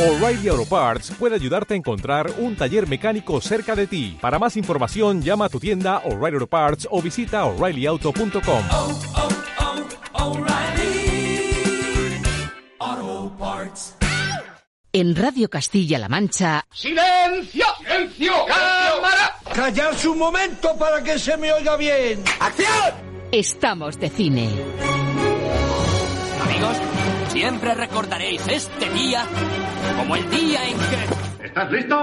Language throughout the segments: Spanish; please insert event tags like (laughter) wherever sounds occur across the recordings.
O'Reilly Auto Parts puede ayudarte a encontrar un taller mecánico cerca de ti. Para más información, llama a tu tienda O'Reilly Auto Parts o visita oreillyauto.com. oh, oh, Parts. En Radio Castilla-La Mancha, ¡Silencio! ¡Silencio! ¡Cámara! Callarse un momento para que se me oiga bien. ¡Acción! estamos de cine. Amigos, siempre recordaréis este día como el día en que... ¿Estás listo?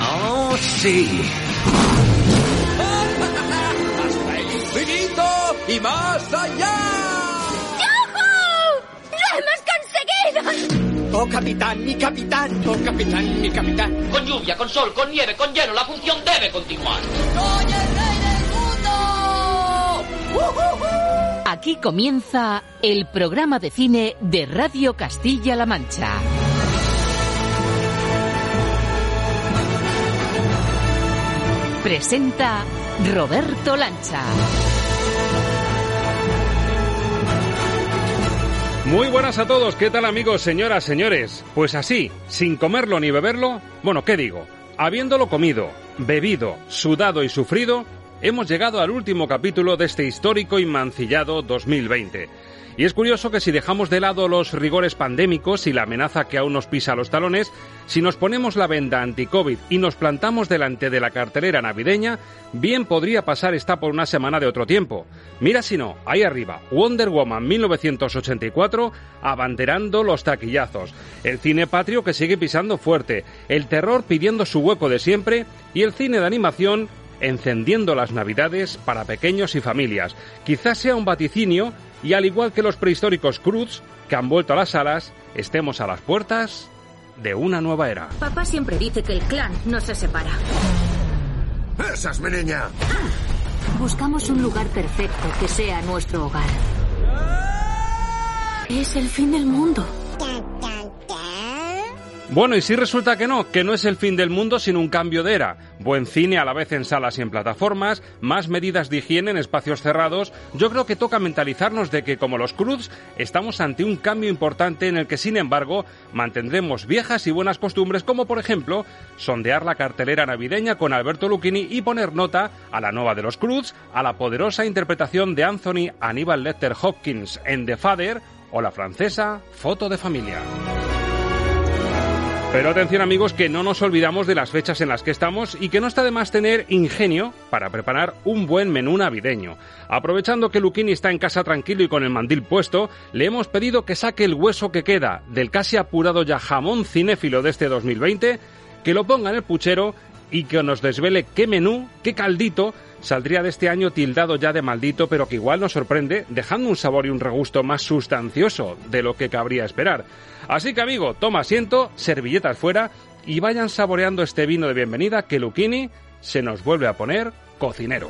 ¡Oh, sí! ¡Hasta el infinito y más allá! ¡Lo hemos conseguido! ¡Oh, capitán, mi capitán! ¡Oh, capitán, mi capitán! Con lluvia, con sol, con nieve, con hielo, la función debe continuar. ¡Soy el rey del mundo! Aquí comienza el programa de cine de Radio Castilla-La Mancha. Presenta Roberto Lancha. Muy buenas a todos, ¿qué tal amigos, señoras, señores? Pues así, sin comerlo ni beberlo, bueno, ¿qué digo? Habiéndolo comido, bebido, sudado y sufrido, hemos llegado al último capítulo de este histórico y mancillado 2020. Y es curioso que si dejamos de lado los rigores pandémicos y la amenaza que aún nos pisa los talones, si nos ponemos la venda anti-COVID y nos plantamos delante de la cartelera navideña, bien podría pasar esta por una semana de otro tiempo. Mira si no, ahí arriba, Wonder Woman 1984, abanderando los taquillazos, el cine patrio que sigue pisando fuerte, el terror pidiendo su hueco de siempre y el cine de animación encendiendo las navidades para pequeños y familias. Quizás sea un vaticinio y al igual que los prehistóricos Cruz, que han vuelto a las salas, estemos a las puertas de una nueva era. Papá siempre dice que el clan no se separa. Esa es mi niña. Buscamos un lugar perfecto que sea nuestro hogar. Es el fin del mundo. Bueno, y si resulta que no, que no es el fin del mundo sino un cambio de era. Buen cine a la vez en salas y en plataformas, más medidas de higiene en espacios cerrados. Yo creo que toca mentalizarnos de que, como los Cruz, estamos ante un cambio importante en el que, sin embargo, mantendremos viejas y buenas costumbres, como por ejemplo, sondear la cartelera navideña con Alberto Lucchini y poner nota a la nueva de los Cruz, a la poderosa interpretación de Anthony Aníbal Lecter Hopkins en The Father o la francesa Foto de Familia. Pero atención amigos que no nos olvidamos de las fechas en las que estamos y que no está de más tener ingenio para preparar un buen menú navideño. Aprovechando que Luquini está en casa tranquilo y con el mandil puesto, le hemos pedido que saque el hueso que queda del casi apurado ya jamón cinéfilo de este 2020, que lo ponga en el puchero y que nos desvele qué menú, qué caldito saldría de este año tildado ya de maldito, pero que igual nos sorprende, dejando un sabor y un regusto más sustancioso de lo que cabría esperar. Así que amigo, toma asiento, servilletas fuera y vayan saboreando este vino de bienvenida que Luchini se nos vuelve a poner cocinero.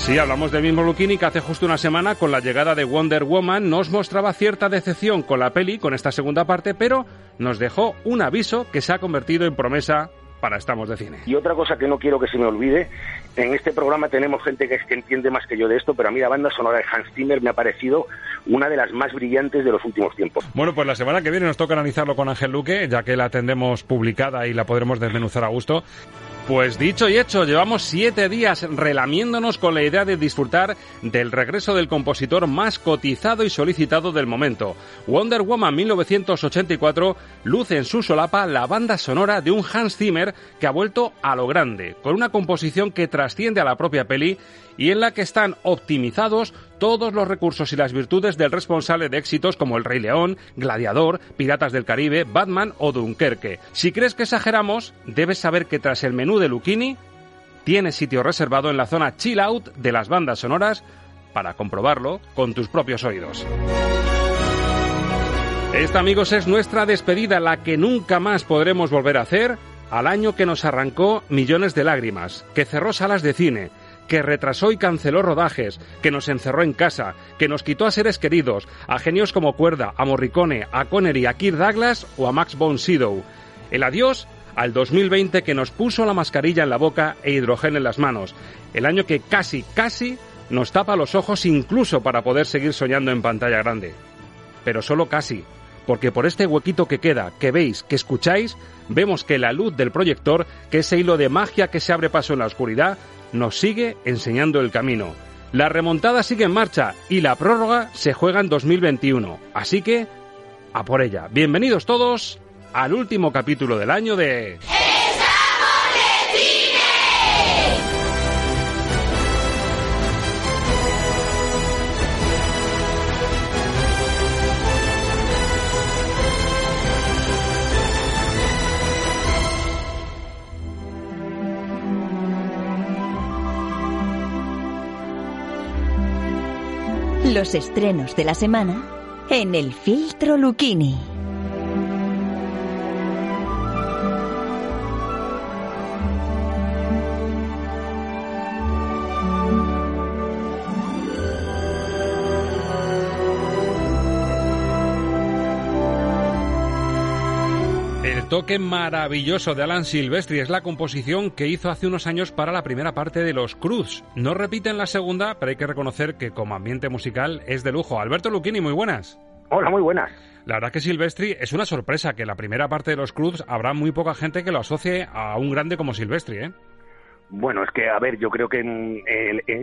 Sí, hablamos del mismo Luchini que hace justo una semana con la llegada de Wonder Woman nos mostraba cierta decepción con la peli, con esta segunda parte, pero nos dejó un aviso que se ha convertido en promesa para Estamos de Cine. Y otra cosa que no quiero que se me olvide, en este programa tenemos gente que, es que entiende más que yo de esto, pero a mí la banda sonora de Hans Zimmer me ha parecido una de las más brillantes de los últimos tiempos. Bueno, pues la semana que viene nos toca analizarlo con Ángel Luque, ya que la tendremos publicada y la podremos desmenuzar a gusto. Pues dicho y hecho, llevamos siete días relamiéndonos con la idea de disfrutar del regreso del compositor más cotizado y solicitado del momento. Wonder Woman 1984 luce en su solapa la banda sonora de un Hans Zimmer que ha vuelto a lo grande, con una composición que trasciende a la propia peli y en la que están optimizados todos los recursos y las virtudes del responsable de éxitos como El Rey León, Gladiador, Piratas del Caribe, Batman o Dunkerque. Si crees que exageramos, debes saber que tras el menú de Luchini tiene sitio reservado en la zona chill out de las bandas sonoras para comprobarlo con tus propios oídos. Esta, amigos, es nuestra despedida, la que nunca más podremos volver a hacer al año que nos arrancó millones de lágrimas, que cerró salas de cine, que retrasó y canceló rodajes, que nos encerró en casa, que nos quitó a seres queridos, a genios como Cuerda, a Morricone, a Connery, a Kirk Douglas o a Max von Sydow. El adiós al 2020 que nos puso la mascarilla en la boca e hidrogel en las manos. El año que casi, casi nos tapa los ojos incluso para poder seguir soñando en pantalla grande. Pero solo casi, porque por este huequito que queda, que veis, que escucháis, vemos que la luz del proyector, que ese hilo de magia que se abre paso en la oscuridad, nos sigue enseñando el camino. La remontada sigue en marcha y la prórroga se juega en 2021. Así que, a por ella. Bienvenidos todos al último capítulo del año de... Los estrenos de la semana en el filtro Lucchini. Toque maravilloso de Alan Silvestri es la composición que hizo hace unos años para la primera parte de Los Cruz. No repite en la segunda, pero hay que reconocer que como ambiente musical es de lujo. Alberto Lucchini, muy buenas. Hola, muy buenas. La verdad que Silvestri es una sorpresa que la primera parte de Los Cruz habrá muy poca gente que lo asocie a un grande como Silvestri, ¿eh? Bueno, es que, a ver, yo creo que en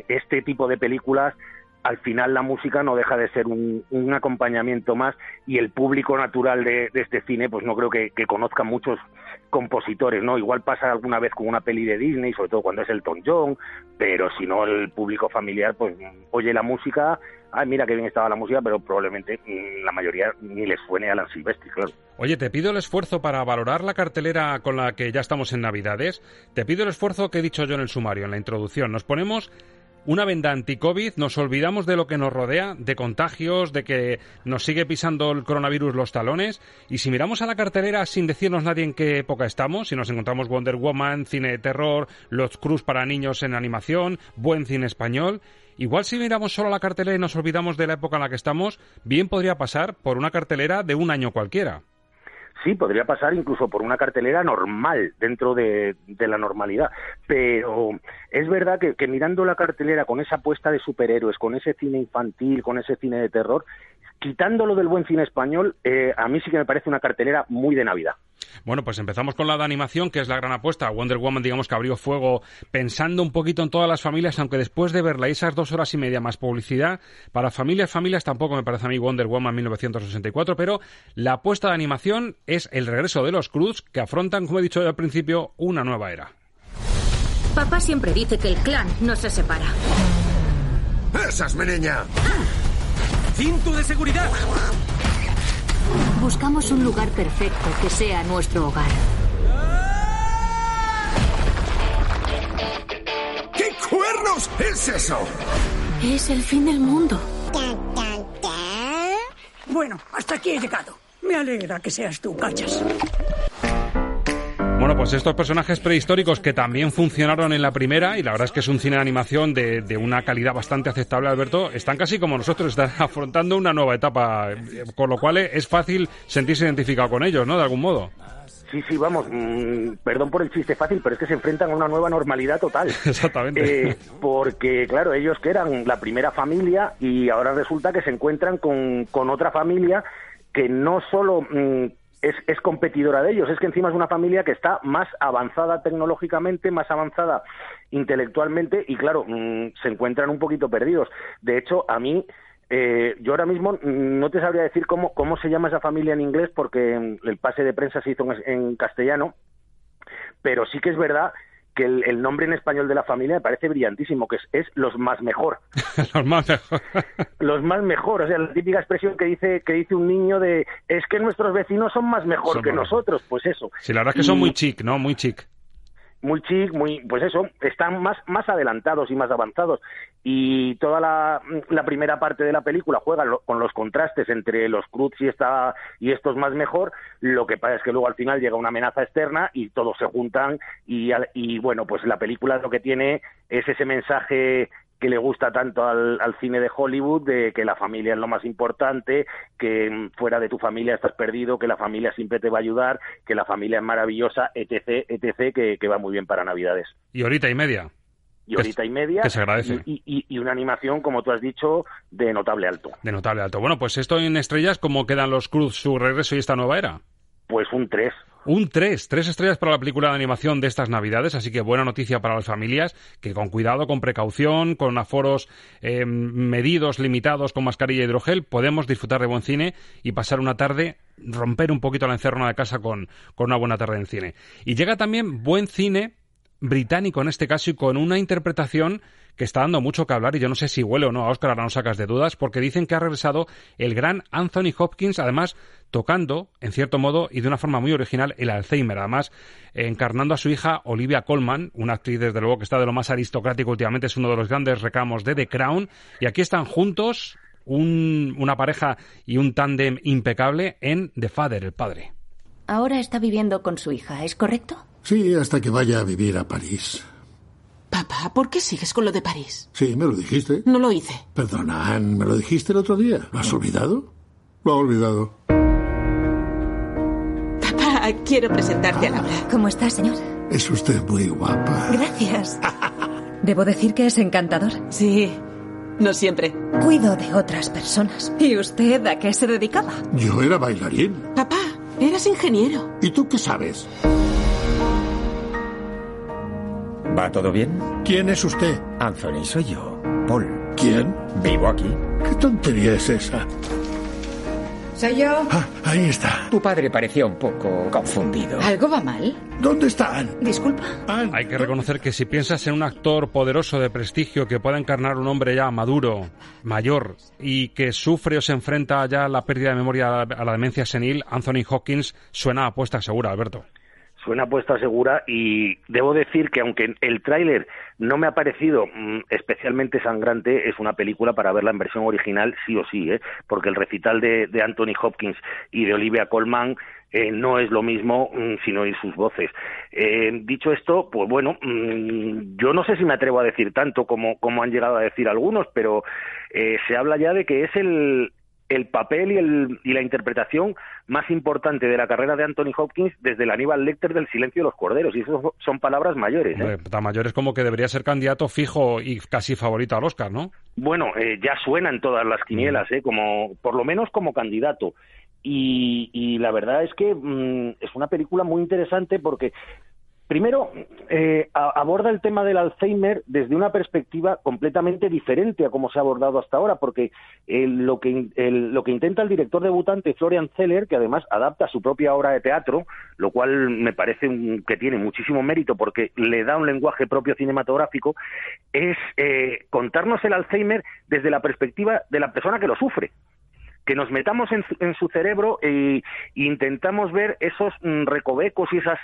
este tipo de películas al final la música no deja de ser un, un acompañamiento más y el público natural de, este cine pues no creo que, que conozca muchos compositores, ¿no? Igual pasa alguna vez con una peli de Disney, sobre todo cuando es Elton John, pero si no el público familiar pues oye la música, ay mira qué bien estaba la música, pero probablemente mm, la mayoría ni les suene a Alan Silvestri, claro. Oye, te pido el esfuerzo para valorar la cartelera con la que ya estamos en Navidades. Te pido el esfuerzo que he dicho yo en el sumario, en la introducción. Nos ponemos una venda anti-COVID, nos olvidamos de lo que nos rodea, de contagios, de que nos sigue pisando el coronavirus los talones. Y si miramos a la cartelera sin decirnos nadie en qué época estamos, si nos encontramos Wonder Woman, cine de terror, Los Cruz para niños en animación, buen cine español. Igual si miramos solo la cartelera y nos olvidamos de la época en la que estamos, bien podría pasar por una cartelera de un año cualquiera. Sí, podría pasar incluso por una cartelera normal dentro de, de la normalidad. Pero es verdad que, mirando la cartelera con esa apuesta de superhéroes, con ese cine infantil, con ese cine de terror, quitándolo del buen cine español, eh, a mí sí que me parece una cartelera muy de Navidad. Bueno, pues empezamos con la de animación, que es la gran apuesta. Wonder Woman, digamos que abrió fuego pensando un poquito en todas las familias, aunque después de verla esas dos horas y media más publicidad, para familias, familias tampoco me parece a mí Wonder Woman 1964, pero la apuesta de animación es el regreso de los Cruz, que afrontan, como he dicho al principio, una nueva era. Papá siempre dice que el clan no se separa. ¡Esa es mi niña! ¡Cinto de seguridad! Buscamos un lugar perfecto que sea nuestro hogar. ¿Qué cuernos es eso? Es el fin del mundo. Bueno, hasta aquí he llegado. Me alegra que seas tú, cachas. Bueno, pues estos personajes prehistóricos que también funcionaron en la primera, y la verdad es que es un cine de animación de, de una calidad bastante aceptable, Alberto, están casi como nosotros, están (laughs) afrontando una nueva etapa, eh, con lo cual es fácil sentirse identificado con ellos, ¿no? De algún modo. Sí, sí, vamos, mm, perdón por el chiste fácil, pero es que se enfrentan a una nueva normalidad total. (laughs) Exactamente. Eh, porque, claro, ellos que eran la primera familia y ahora resulta que se encuentran con, con otra familia que no solo mm, es, es competidora de ellos, es que encima es una familia que está más avanzada tecnológicamente, más avanzada intelectualmente y, claro, mm, se encuentran un poquito perdidos. De hecho, a mí eh, yo ahora mismo mm, no te sabría decir cómo, cómo se llama esa familia en inglés porque el pase de prensa se hizo en castellano, pero sí que es verdad que el, el nombre en español de la familia me parece brillantísimo, que es, es los más mejor. (laughs) Los más mejor. (laughs) los más mejor, o sea, la típica expresión que dice que dice un niño de es que nuestros vecinos son más mejor Son que más- nosotros, pues eso. Sí, la verdad es que son muy chic, ¿no? Muy chic. Muy chic, muy, pues eso, están más, más adelantados y más avanzados. Y toda la, primera parte de la película juega lo- con los contrastes entre los Cruz y, y estos más mejor. Lo que pasa es que luego al final llega una amenaza externa y todos se juntan. Y, y bueno, pues la película lo que tiene es ese mensaje que le gusta tanto al, al cine de Hollywood, de que la familia es lo más importante, que fuera de tu familia estás perdido, que la familia siempre te va a ayudar, que la familia es maravillosa, etc., etc., que, que va muy bien para Navidades. Y horita y media. y horita y media. que se agradece. Y, y- y una animación, como tú has dicho, de notable alto. De notable alto. Bueno, pues esto en estrellas, ¿cómo quedan los Cruz, su regreso y esta nueva era? Pues un 3. Un 3, tres estrellas para la película de animación de estas Navidades, así que buena noticia para las familias, que con cuidado, con precaución, con aforos eh, medidos, limitados, con mascarilla y hidrogel, podemos disfrutar de buen cine y pasar una tarde, romper un poquito la encerrona de casa con, con una buena tarde en cine. Y llega también buen cine británico en este caso y con una interpretación que está dando mucho que hablar y yo no sé si huele o no a Oscar, ahora no sacas de dudas, porque dicen que ha regresado el gran Anthony Hopkins, además tocando, en cierto modo, y de una forma muy original, el Alzheimer, además eh, encarnando a su hija Olivia Colman, una actriz desde luego que está de lo más aristocrático últimamente, es uno de los grandes recamos de The Crown, y aquí están juntos un- una pareja y un tándem impecable en The Father, el padre. Ahora está viviendo con su hija, ¿es correcto? Sí, hasta que vaya a vivir a París. Papá, ¿por qué sigues con lo de París? Sí, me lo dijiste. No lo hice. Perdona, Anne, me lo dijiste el otro día. ¿Lo has olvidado? Lo ha olvidado. Papá, quiero presentarte a Laura. ¿Cómo está, señor? Es usted muy guapa. Gracias. (laughs) Debo decir que es encantador. Sí, no siempre. Cuido de otras personas. ¿Y usted a qué se dedicaba? Yo era bailarín. Papá, eras ingeniero. ¿Y tú qué sabes? ¿Va todo bien? ¿Quién es usted? Anthony, soy yo. Paul. ¿Quién? Vivo aquí. ¿Qué tontería es esa? ¿Soy yo? Ah, ahí está. Tu padre parecía un poco confundido. ¿Algo va mal? ¿Dónde está Anne? Disculpa. Anne. Hay que reconocer que si piensas en un actor poderoso de prestigio que pueda encarnar un hombre ya maduro, mayor, y que sufre o se enfrenta ya a la pérdida de memoria a la, a la demencia senil, Anthony Hopkins suena a apuesta segura, Alberto. Suena apuesta segura y debo decir que aunque el tráiler no me ha parecido mm, especialmente sangrante, es una película para verla en versión original sí o sí, ¿eh? porque el recital de, Anthony Hopkins y de Olivia Colman eh, no es lo mismo mm, sin oír sus voces. Eh, dicho esto, pues bueno, mm, yo no sé si me atrevo a decir tanto como, como han llegado a decir algunos, pero eh, se habla ya de que es el, el papel y, el, y la interpretación más importante de la carrera de Anthony Hopkins desde el Aníbal Lecter del Silencio de los Corderos. Y eso son palabras mayores. ¿eh? Tan mayor es como que debería ser candidato fijo y casi favorito al Oscar, ¿no? Bueno, eh, ya suena en todas las quinielas, ¿eh? como, por lo menos como candidato. Y, y la verdad es que mm, es una película muy interesante porque Primero, eh, aborda el tema del Alzheimer desde una perspectiva completamente diferente a como se ha abordado hasta ahora, porque eh, lo, que, el- lo que intenta el director debutante Florian Zeller, que además adapta su propia obra de teatro, lo cual me parece un- que tiene muchísimo mérito porque le da un lenguaje propio cinematográfico, es eh, contarnos el Alzheimer desde la perspectiva de la persona que lo sufre. Que nos metamos en su, cerebro e, e intentamos ver esos mm, recovecos y esas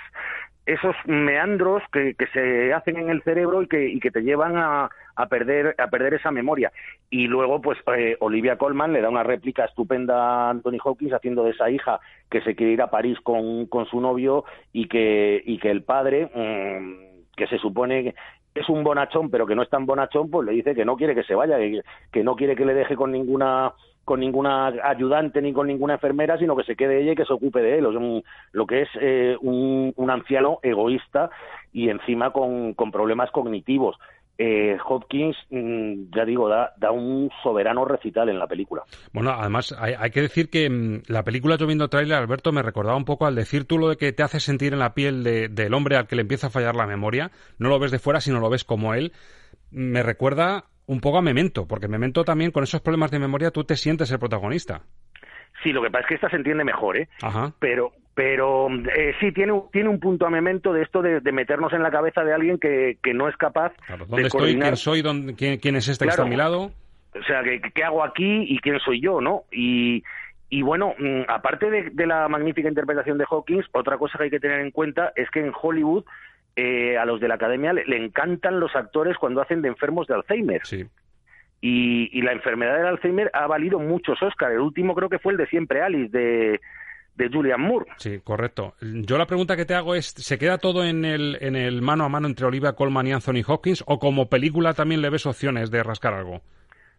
esos meandros que, se hacen en el cerebro y que, y que te llevan a, perder a perder esa memoria. Y luego pues eh, Olivia Colman le da una réplica estupenda a Anthony Hopkins haciendo de esa hija que se quiere ir a París con, con su novio y que y que el padre mm, que se supone que es un bonachón pero que no es tan bonachón pues le dice que no quiere que se vaya que, que no quiere que le deje con ninguna con ninguna ayudante ni con ninguna enfermera, sino que se quede ella y que se ocupe de él. Un- lo que es eh, un, anciano egoísta y encima con, problemas cognitivos. Eh, Hopkins, mm, ya digo, da, da un soberano recital en la película. Bueno, además hay, que decir que mm, la película yo viendo tráiler, Alberto, me recordaba un poco al decir tú lo de que te hace sentir en la piel de- del hombre al que le empieza a fallar la memoria. No lo ves de fuera, sino lo ves como él. Me recuerda un poco a Memento, porque Memento también con esos problemas de memoria tú te sientes el protagonista. Sí, lo que pasa es que esta se entiende mejor, ¿eh? Ajá. Pero, pero eh, sí, tiene, un- tiene un punto a memento de esto de, de meternos en la cabeza de alguien que, que no es capaz ¿Dónde de estoy? coordinar. ¿Quién soy? ¿Dónde- quién, quién es este que está a Claro. mi lado? O sea, ¿qué, qué hago aquí y quién soy yo, no? Y, y bueno, mm, aparte de, de la magnífica interpretación de Hawkins, otra cosa que hay que tener en cuenta es que en Hollywood eh, a los de la academia le, le encantan los actores cuando hacen de enfermos de Alzheimer. Sí. Y, y la enfermedad del Alzheimer ha valido muchos Oscars. El último creo que fue el de Siempre Alice, de, de Julian Moore. Sí, correcto. Yo la pregunta que te hago es, ¿se queda todo en el, en el mano a mano entre Olivia Colman y Anthony Hopkins o como película también le ves opciones de rascar algo?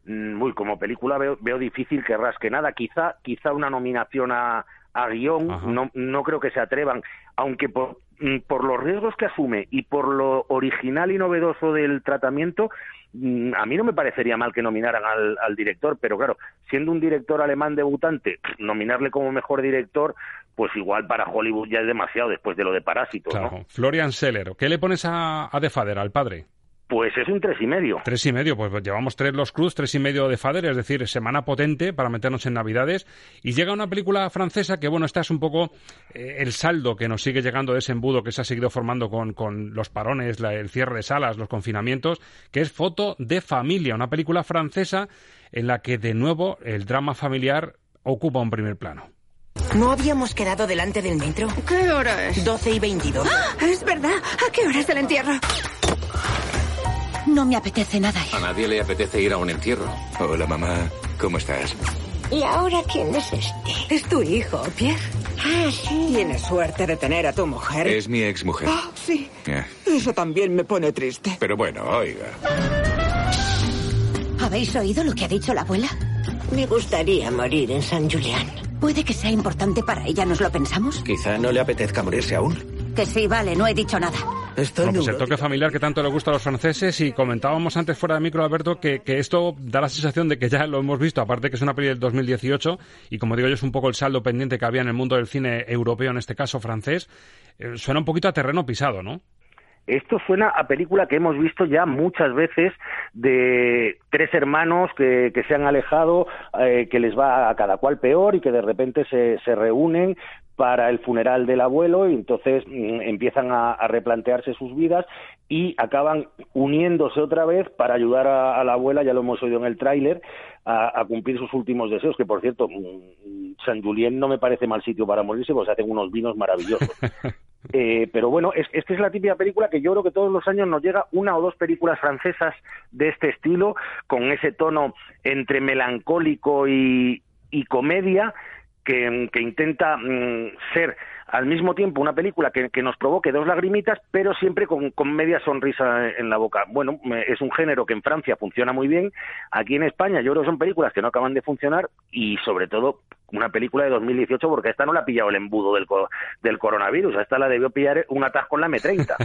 Mm, Uy, como película veo, veo difícil que rasque nada. Quizá, quizá una nominación a, a guion, Ajá. no, no creo que se atrevan, aunque por, mm, por los riesgos que asume y por lo original y novedoso del tratamiento, mm, a mí no me parecería mal que nominaran al, al director, pero claro, siendo un director alemán debutante, nominarle como mejor director, pues igual para Hollywood ya es demasiado después de lo de Parásitos. Florian Seller. ¿Qué le pones a, a The Father, al padre? Pues es un tres y medio. Tres y medio, pues llevamos tres los Cruz, tres y medio de Fader, es decir, semana potente para meternos en Navidades. Y llega una película francesa que, bueno, esta es un poco eh, el saldo que nos sigue llegando de ese embudo que se ha seguido formando con, con los parones, la- el cierre de salas, los confinamientos, que es Foto de Familia, una película francesa en la que, de nuevo, el drama familiar ocupa un primer plano. ¿No habíamos quedado delante del metro? ¿Qué hora es? 12 y 22. ¡Ah! Es verdad. ¿A qué hora es el entierro? No me apetece nada ir. A nadie le apetece ir a un entierro. Hola, mamá. ¿Cómo estás? ¿Y ahora quién es este? Es tu hijo, Pierre. Ah, sí. Tienes suerte de tener a tu mujer. Es mi exmujer. Ah, sí. Eh, Eso también me pone triste. Pero bueno, oiga. ¿Habéis oído lo que ha dicho la abuela? Me gustaría morir en San Julián. Puede que sea importante para ella, ¿nos lo pensamos? Quizá no le apetezca morirse aún. Que sí, vale, no he dicho nada. Bueno, pues el toque familiar que tanto le gusta a los franceses y comentábamos antes fuera de micro, Alberto, que, que esto da la sensación de que ya lo hemos visto, aparte que es una peli del 2018 y como digo yo es un poco el saldo pendiente que había en el mundo del cine europeo, en este caso francés, eh, suena un poquito a terreno pisado, ¿no? Esto suena a película que hemos visto ya muchas veces de tres hermanos que, se han alejado, eh, que les va a cada cual peor y que de repente se, se reúnen para el funeral del abuelo y entonces mm, empiezan a, replantearse sus vidas y acaban uniéndose otra vez para ayudar a, la abuela, ya lo hemos oído en el tráiler, a, a cumplir sus últimos deseos, que por cierto, mm, San Julien no me parece mal sitio para morirse, porque se hacen unos vinos maravillosos. (laughs) Eh, pero bueno, es, esta es la típica película que yo creo que todos los años nos llega una o dos películas francesas de este estilo, con ese tono entre melancólico y, comedia, que, que intenta mm, ser al mismo tiempo una película que, que nos provoque dos lagrimitas, pero siempre con, con media sonrisa en la boca. Bueno, es un género que en Francia funciona muy bien. Aquí en España yo creo que son películas que no acaban de funcionar y sobre todo una película de 2018 porque esta no la ha pillado el embudo del, del coronavirus, esta la debió pillar un atasco en la M30.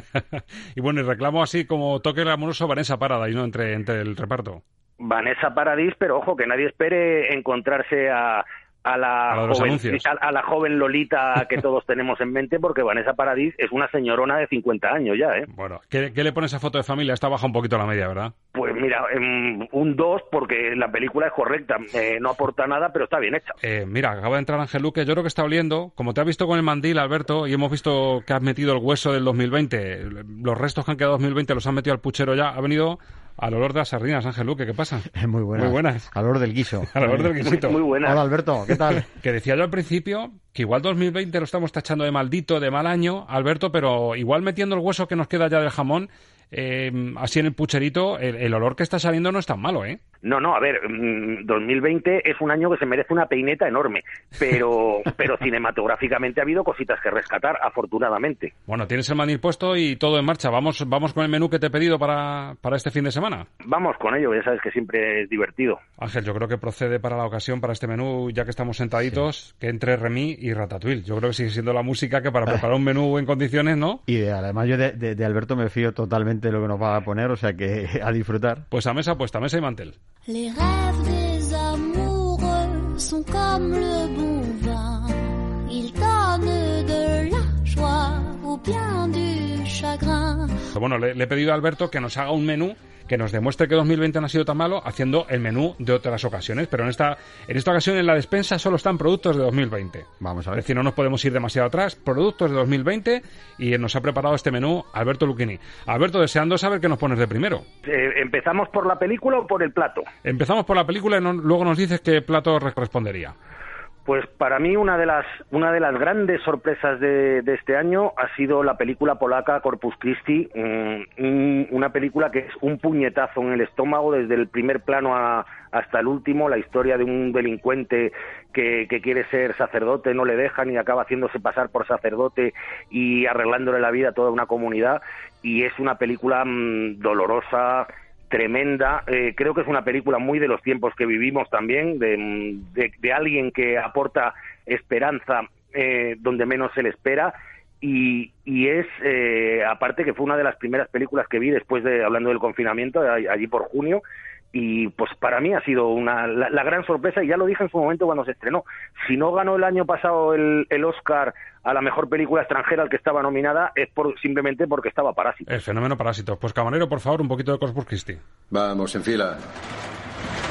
(laughs) Y bueno, y reclamo así como toque amoroso Vanessa Paradise, ¿no? Entre, entre el reparto. Vanessa Paradis, pero ojo, que nadie espere encontrarse a, a la, A joven, a, a la joven Lolita que (laughs) todos tenemos en mente, porque Vanessa Paradis es una señorona de 50 años ya, ¿eh? Bueno, ¿qué, qué le pones a foto de familia? Está baja un poquito la media, ¿verdad? Pues mira, em, un 2 porque la película es correcta, eh, no aporta nada, pero está bien hecha. Eh, mira, acaba de entrar Ángel Luque, yo creo que está oliendo, como te ha visto con el mandil, Alberto, y hemos visto que has metido el hueso del 2020, los restos que han quedado 2020 los han metido al puchero ya, ha venido al olor de las sardinas, Ángel Luque, ¿qué pasa? (laughs) Muy buenas. Muy buenas. Al olor del guiso. (laughs) Al olor del guisito. Hola, Alberto, ¿qué tal? (laughs) Que decía yo al principio que igual 2020 lo estamos tachando de maldito, de mal año, Alberto, pero igual metiendo el hueso que nos queda ya del jamón, eh, así en el pucherito, el, el olor que está saliendo no es tan malo, ¿eh? No, no, a ver, mm, 2020 es un año que se merece una peineta enorme, pero, (laughs) pero cinematográficamente ha habido cositas que rescatar, afortunadamente. Bueno, tienes el manil puesto y todo en marcha. Vamos, vamos con el menú que te he pedido para, para este fin de semana. Vamos con ello, ya sabes que siempre es divertido. Ángel, yo creo que procede para la ocasión, para este menú, ya que estamos sentaditos, que entre Remy y Ratatouille. Yo creo que sigue siendo la música que para preparar un menú en condiciones, ¿no? (laughs) Ideal. Además, yo de, de- de Alberto me fío totalmente de lo que nos va a poner, o sea que (laughs) a disfrutar. Pues a mesa puesta, mesa y mantel. Les rêves des amoureux sont comme le bon Bueno, le, le he pedido a Alberto que nos haga un menú que nos demuestre que 2020 no ha sido tan malo haciendo el menú de otras ocasiones. Pero en esta, en esta ocasión en la despensa solo están productos de 2020. Vamos a Es ver. decir, no nos podemos ir demasiado atrás. Productos de 2020 y nos ha preparado este menú Alberto Lucchini. Alberto, deseando saber qué nos pones de primero. Eh, ¿Empezamos por la película o por el plato? Empezamos por la película y no- luego nos dices qué plato respondería. Pues para mí una de las una de las grandes sorpresas de, de este año ha sido la película polaca Corpus Christi, mm, una película que es un puñetazo en el estómago desde el primer plano a- hasta el último, la historia de un delincuente que, que quiere ser sacerdote, no le dejan y acaba haciéndose pasar por sacerdote y arreglándole la vida a toda una comunidad y es una película mm, dolorosa, tremenda. Eh, creo que es una película muy de los tiempos que vivimos también, de, alguien que aporta esperanza eh, donde menos se le espera y, y es, eh, aparte que fue una de las primeras películas que vi después de, hablando del confinamiento, allí por junio, y pues para mí ha sido una, la, la gran sorpresa, y ya lo dije en su momento cuando se estrenó. Si no ganó el año pasado el, el Oscar a la mejor película extranjera al que estaba nominada, es por, simplemente porque estaba Parásito. El fenómeno Parásitos. Pues camarero, por favor, un poquito de Corpus Christi. Vamos, en fila.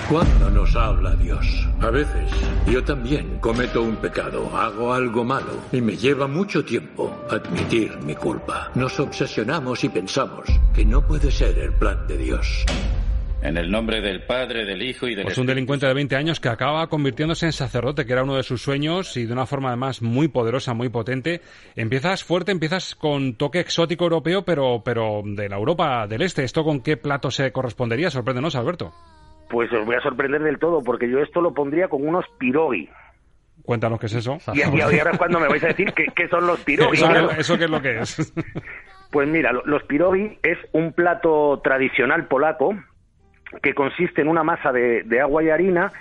¿Cuándo nos habla Dios? A veces yo también cometo un pecado, hago algo malo y me lleva mucho tiempo admitir mi culpa. Nos obsesionamos y pensamos que no puede ser el plan de Dios. En el nombre del Padre, del Hijo y del Pues un delincuente de 20 años que acaba convirtiéndose en sacerdote, que era uno de sus sueños y de una forma además muy poderosa, muy potente. Empiezas fuerte, empiezas con toque exótico europeo, pero, pero de la Europa del Este. ¿Esto con qué plato se correspondería? Sorpréndenos, Alberto. Pues os voy a sorprender del todo, porque yo esto lo pondría con unos pirogi. Cuéntanos qué es eso. Y, y ahora es cuando me vais a decir qué, qué son los pirogi. ¿Eso, ¿Eso qué es lo que es? Pues mira, lo- los pirogi es un plato tradicional polaco que consiste en una masa de, agua y harina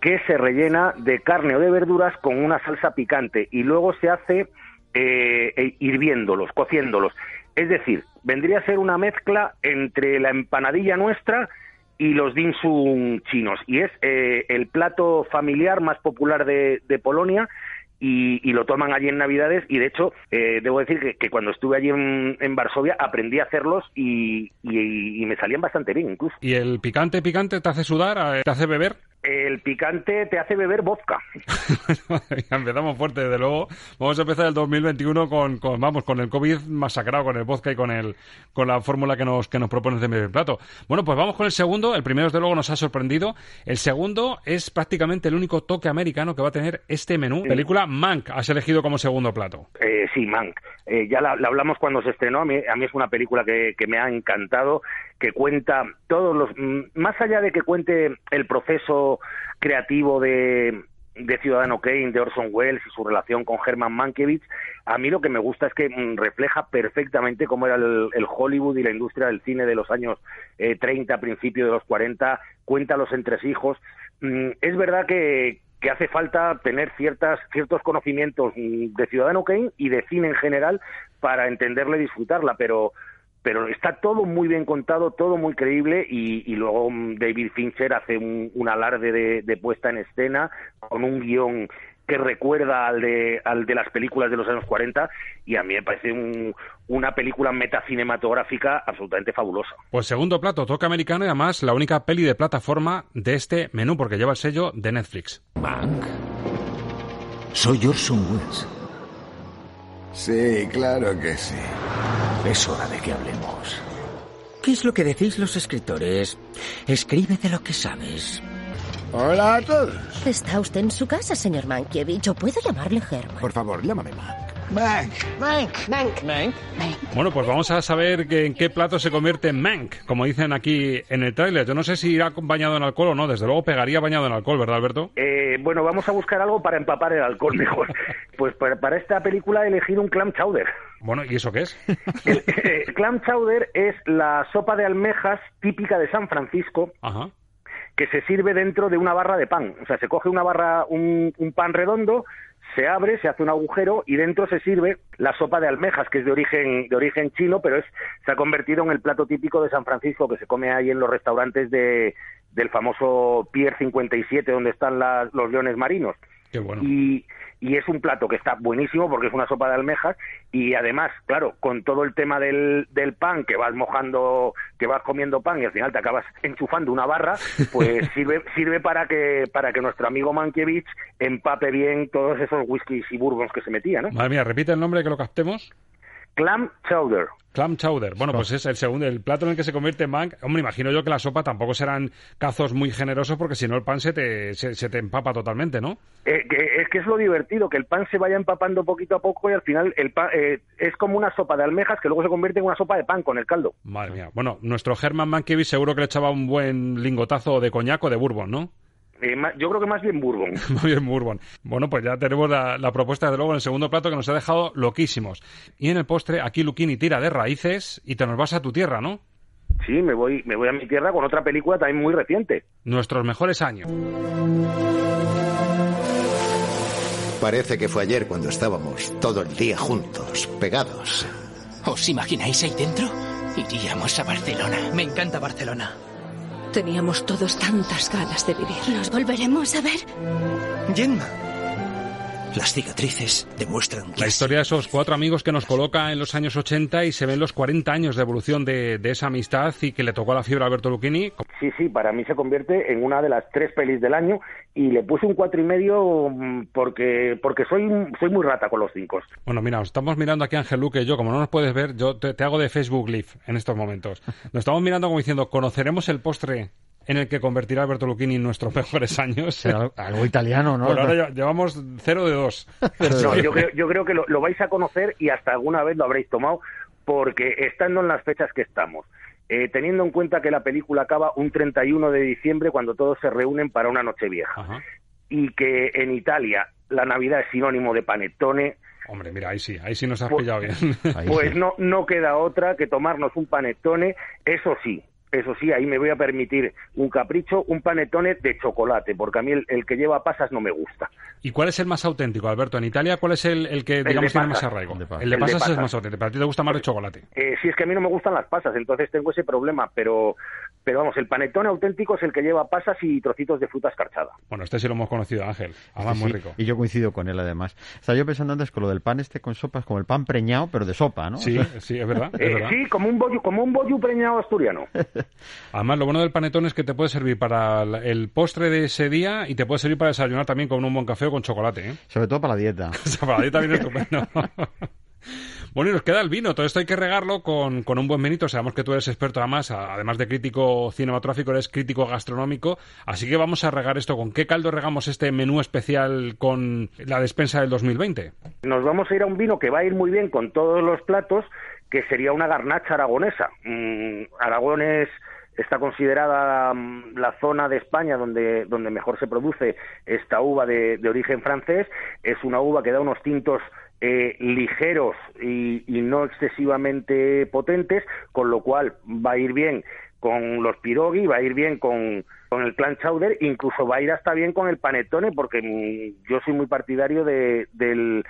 que se rellena de carne o de verduras con una salsa picante y luego se hace eh, eh, hirviéndolos, cociéndolos. Es decir, vendría a ser una mezcla entre la empanadilla nuestra y los dim sum chinos. Y es eh, el plato familiar más popular de, de Polonia y, y lo toman allí en Navidades y de hecho eh, debo decir que, que cuando estuve allí en, en Varsovia aprendí a hacerlos y, y- y me salían bastante bien incluso. ¿Y el picante, picante te hace sudar? eh, ¿Te hace beber? El picante te hace beber vodka. (laughs) Empezamos fuerte, desde luego. Vamos a empezar el 2021 con, con, vamos, con el COVID masacrado, con el vodka y con el, con la fórmula que nos, que nos propones de medio plato. Bueno, pues vamos con el segundo. El primero, desde luego, nos ha sorprendido. El segundo es prácticamente el único toque americano que va a tener este menú. Película Mank, has elegido como segundo plato. Eh, sí, Mank. Eh, ya la, la hablamos cuando se estrenó. A mí, a mí es una película que, que me ha encantado, que cuenta todos los. Más allá de que cuente el proceso creativo de, de Ciudadano Kane, de Orson Welles y su relación con Herman Mankiewicz, a mí lo que me gusta es que refleja perfectamente cómo era el, el Hollywood y la industria del cine de los años eh, 30, principio de los 40, cuenta los entresijos. Es verdad que, que hace falta tener ciertas, ciertos conocimientos de Ciudadano Kane y de cine en general para entenderla y disfrutarla, pero pero está todo muy bien contado, todo muy creíble y, y luego mm, David Fincher hace un, un alarde de, de puesta en escena con un guion que recuerda al de, al de las películas de los años 40 y a mí me parece un- una película metacinematográfica absolutamente fabulosa. Pues segundo plato, toque americano y además la única peli de plataforma de este menú porque lleva el sello de Netflix. Mank. Soy Orson Welles. Sí, claro que sí. Es hora de que hablemos. ¿Qué es lo que decís los escritores? Escribe de lo que sabes. Hola a todos. Está usted en su casa, señor Mankiewicz. ¿O puedo llamarle Herman? Por favor, llámame Mank. Mank. Mank. Mank. Mank. Bueno, pues vamos a saber que en qué plato se convierte Mank, como dicen aquí en el tráiler. Yo no sé si irá bañado en alcohol o no. Desde luego pegaría bañado en alcohol, ¿verdad, Alberto? Eh, bueno, vamos a buscar algo para empapar el alcohol (laughs) mejor. Pues para, para esta película he elegido un clam chowder. Bueno, ¿y eso qué es? (laughs) El, eh, clam chowder es la sopa de almejas típica de San Francisco Ajá. que se sirve dentro de una barra de pan. O sea, se coge una barra, un, un pan redondo, se abre, se hace un agujero y dentro se sirve la sopa de almejas, que es de origen, de origen chino, pero es, se ha convertido en el plato típico de San Francisco que se come ahí en los restaurantes de, del famoso Pier 57, donde están los leones marinos. Qué bueno. Y, y es un plato que está buenísimo porque es una sopa de almejas y además, claro, con todo el tema del, del pan, que vas mojando, que vas comiendo pan y al final te acabas enchufando una barra, pues (laughs) sirve, sirve para que, para que nuestro amigo Mankiewicz empape bien todos esos whiskies y bourbons que se metía, ¿no? Madre mía, repite el nombre que lo captemos. Clam chowder. Clam chowder. Bueno, pues es el segundo, el plato en el que se convierte Mank. Hombre, imagino yo que la sopa tampoco serán cazos muy generosos porque si no el pan se te, se, se te empapa totalmente, ¿no? Eh, que- es que es lo divertido, que el pan se vaya empapando poquito a poco y al final el pan eh, es como una sopa de almejas que luego se convierte en una sopa de pan con el caldo. Madre mía. Bueno, nuestro Herman Mankiewicz seguro que le echaba un buen lingotazo de coñac o de bourbon, ¿no? Eh, yo creo que más bien bourbon. (laughs) Muy bien, Bourbon. Bueno, pues ya tenemos la, la propuesta, desde luego, en el segundo plato que nos ha dejado loquísimos. Y en el postre, aquí Luquini tira de raíces y te nos vas a tu tierra, ¿no? Sí, me voy, me voy a mi tierra con otra película también muy reciente. Nuestros mejores años. Parece que fue ayer cuando estábamos todo el día juntos, pegados. ¿Os imagináis ahí dentro? Iríamos a Barcelona. Me encanta Barcelona. Teníamos todos tantas ganas de vivir. ¿Nos volveremos a ver? Gemma. Las cicatrices demuestran que La historia de esos cuatro amigos que nos coloca en los años 80 y se ven los 40 años de evolución de, de esa amistad y que le tocó la fiebre a Alberto Lucchini. Sí, sí, para mí se convierte en una de las tres pelis del año y le puse un cuatro y medio mm, porque porque soy soy muy rata con los cinco. Bueno, mira, os estamos mirando aquí Ángel Luque y yo, como no nos puedes ver, yo te, te hago de Facebook Live en estos momentos. Nos estamos mirando como diciendo, ¿conoceremos el postre en el que convertirá Alberto Lucchini en nuestros (laughs) mejores años? Será algo italiano, ¿no? Por ahora lle- llevamos cero de dos. (laughs) No, yo creo, yo creo que lo, lo vais a conocer y hasta alguna vez lo habréis tomado porque estando en las fechas que estamos, eh, teniendo en cuenta que la película acaba un 31 de diciembre cuando todos se reúnen para una noche vieja y que en Italia la Navidad es sinónimo de panettone, Hombre, mira, ahí sí, ahí sí nos has Pues- pillado bien. (laughs) pues no, no queda otra que tomarnos un panettone, eso sí. Eso sí, ahí me voy a permitir un capricho, un panettone de chocolate, porque a mí el, el que lleva pasas no me gusta. ¿Y cuál es el más auténtico, Alberto? En Italia, ¿cuál es el, el que, digamos, tiene más arraigo? El de pasas. El de El de pasas es pasas. más auténtico, pero a ti te gusta más el chocolate. Eh, sí, es que a mí no me gustan las pasas, entonces tengo ese problema, pero, pero vamos, el panetone auténtico es el que lleva pasas y trocitos de fruta escarchada. Bueno, este sí lo hemos conocido, Ángel. Además, muy sí, rico. Y yo coincido con él, además. Estaba yo pensando antes con lo del pan este con sopas, como el pan preñado, pero de sopa, ¿no? Sí, sí, es verdad. es Eh, verdad. sí, como un bollo, como un bollo preñado asturiano. (laughs) Además, lo bueno del panetón es que te puede servir para el postre de ese día y te puede servir para desayunar también con un buen café o con chocolate. ¿eh? Sobre todo para la dieta. (laughs) O sea, para la dieta viene (laughs) estupendo. Bueno, y nos queda el vino. Todo esto hay que regarlo con, con un buen vinito. Sabemos que tú eres experto, además, además de crítico cinematográfico, eres crítico gastronómico. Así que vamos a regar esto. ¿Con qué caldo regamos este menú especial con la despensa del 2020? Nos vamos a ir a un vino que va a ir muy bien con todos los platos, que sería una garnacha aragonesa. Mm, Aragón es está considerada mm, la zona de España donde, donde mejor se produce esta uva de, de origen francés. Es una uva que da unos tintos eh, ligeros y, y no excesivamente potentes, con lo cual va a ir bien con los pirogui, va a ir bien con, con el clan chowder, incluso va a ir hasta bien con el panettone, porque mm, yo soy muy partidario de del,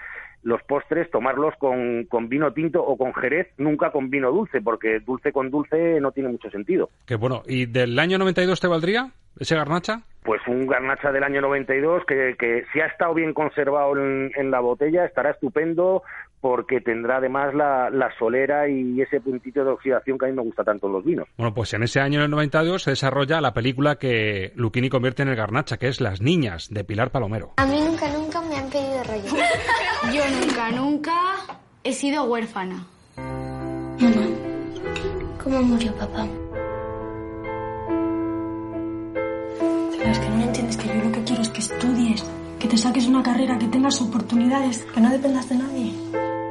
los postres, tomarlos con, con vino tinto o con jerez, nunca con vino dulce, porque dulce con dulce no tiene mucho sentido. Que bueno, ¿y del año 92 te valdría ese garnacha? Pues un garnacha del año 92 que, que si ha estado bien conservado en, en la botella estará estupendo porque tendrá además la, la solera y ese puntito de oxidación que a mí me gusta tanto en los vinos. Bueno, pues en ese año, en el 92, se desarrolla la película que Luchini convierte en el garnacha, que es Las Niñas, de Pilar Palomero. A mí nunca, nunca me han pedido rollo. (laughs) Yo nunca, nunca he sido huérfana. Mamá, ¿cómo murió papá? Pero es que no entiendes que yo lo que quiero es que estudies, que te saques una carrera, que tengas oportunidades, que no dependas de nadie.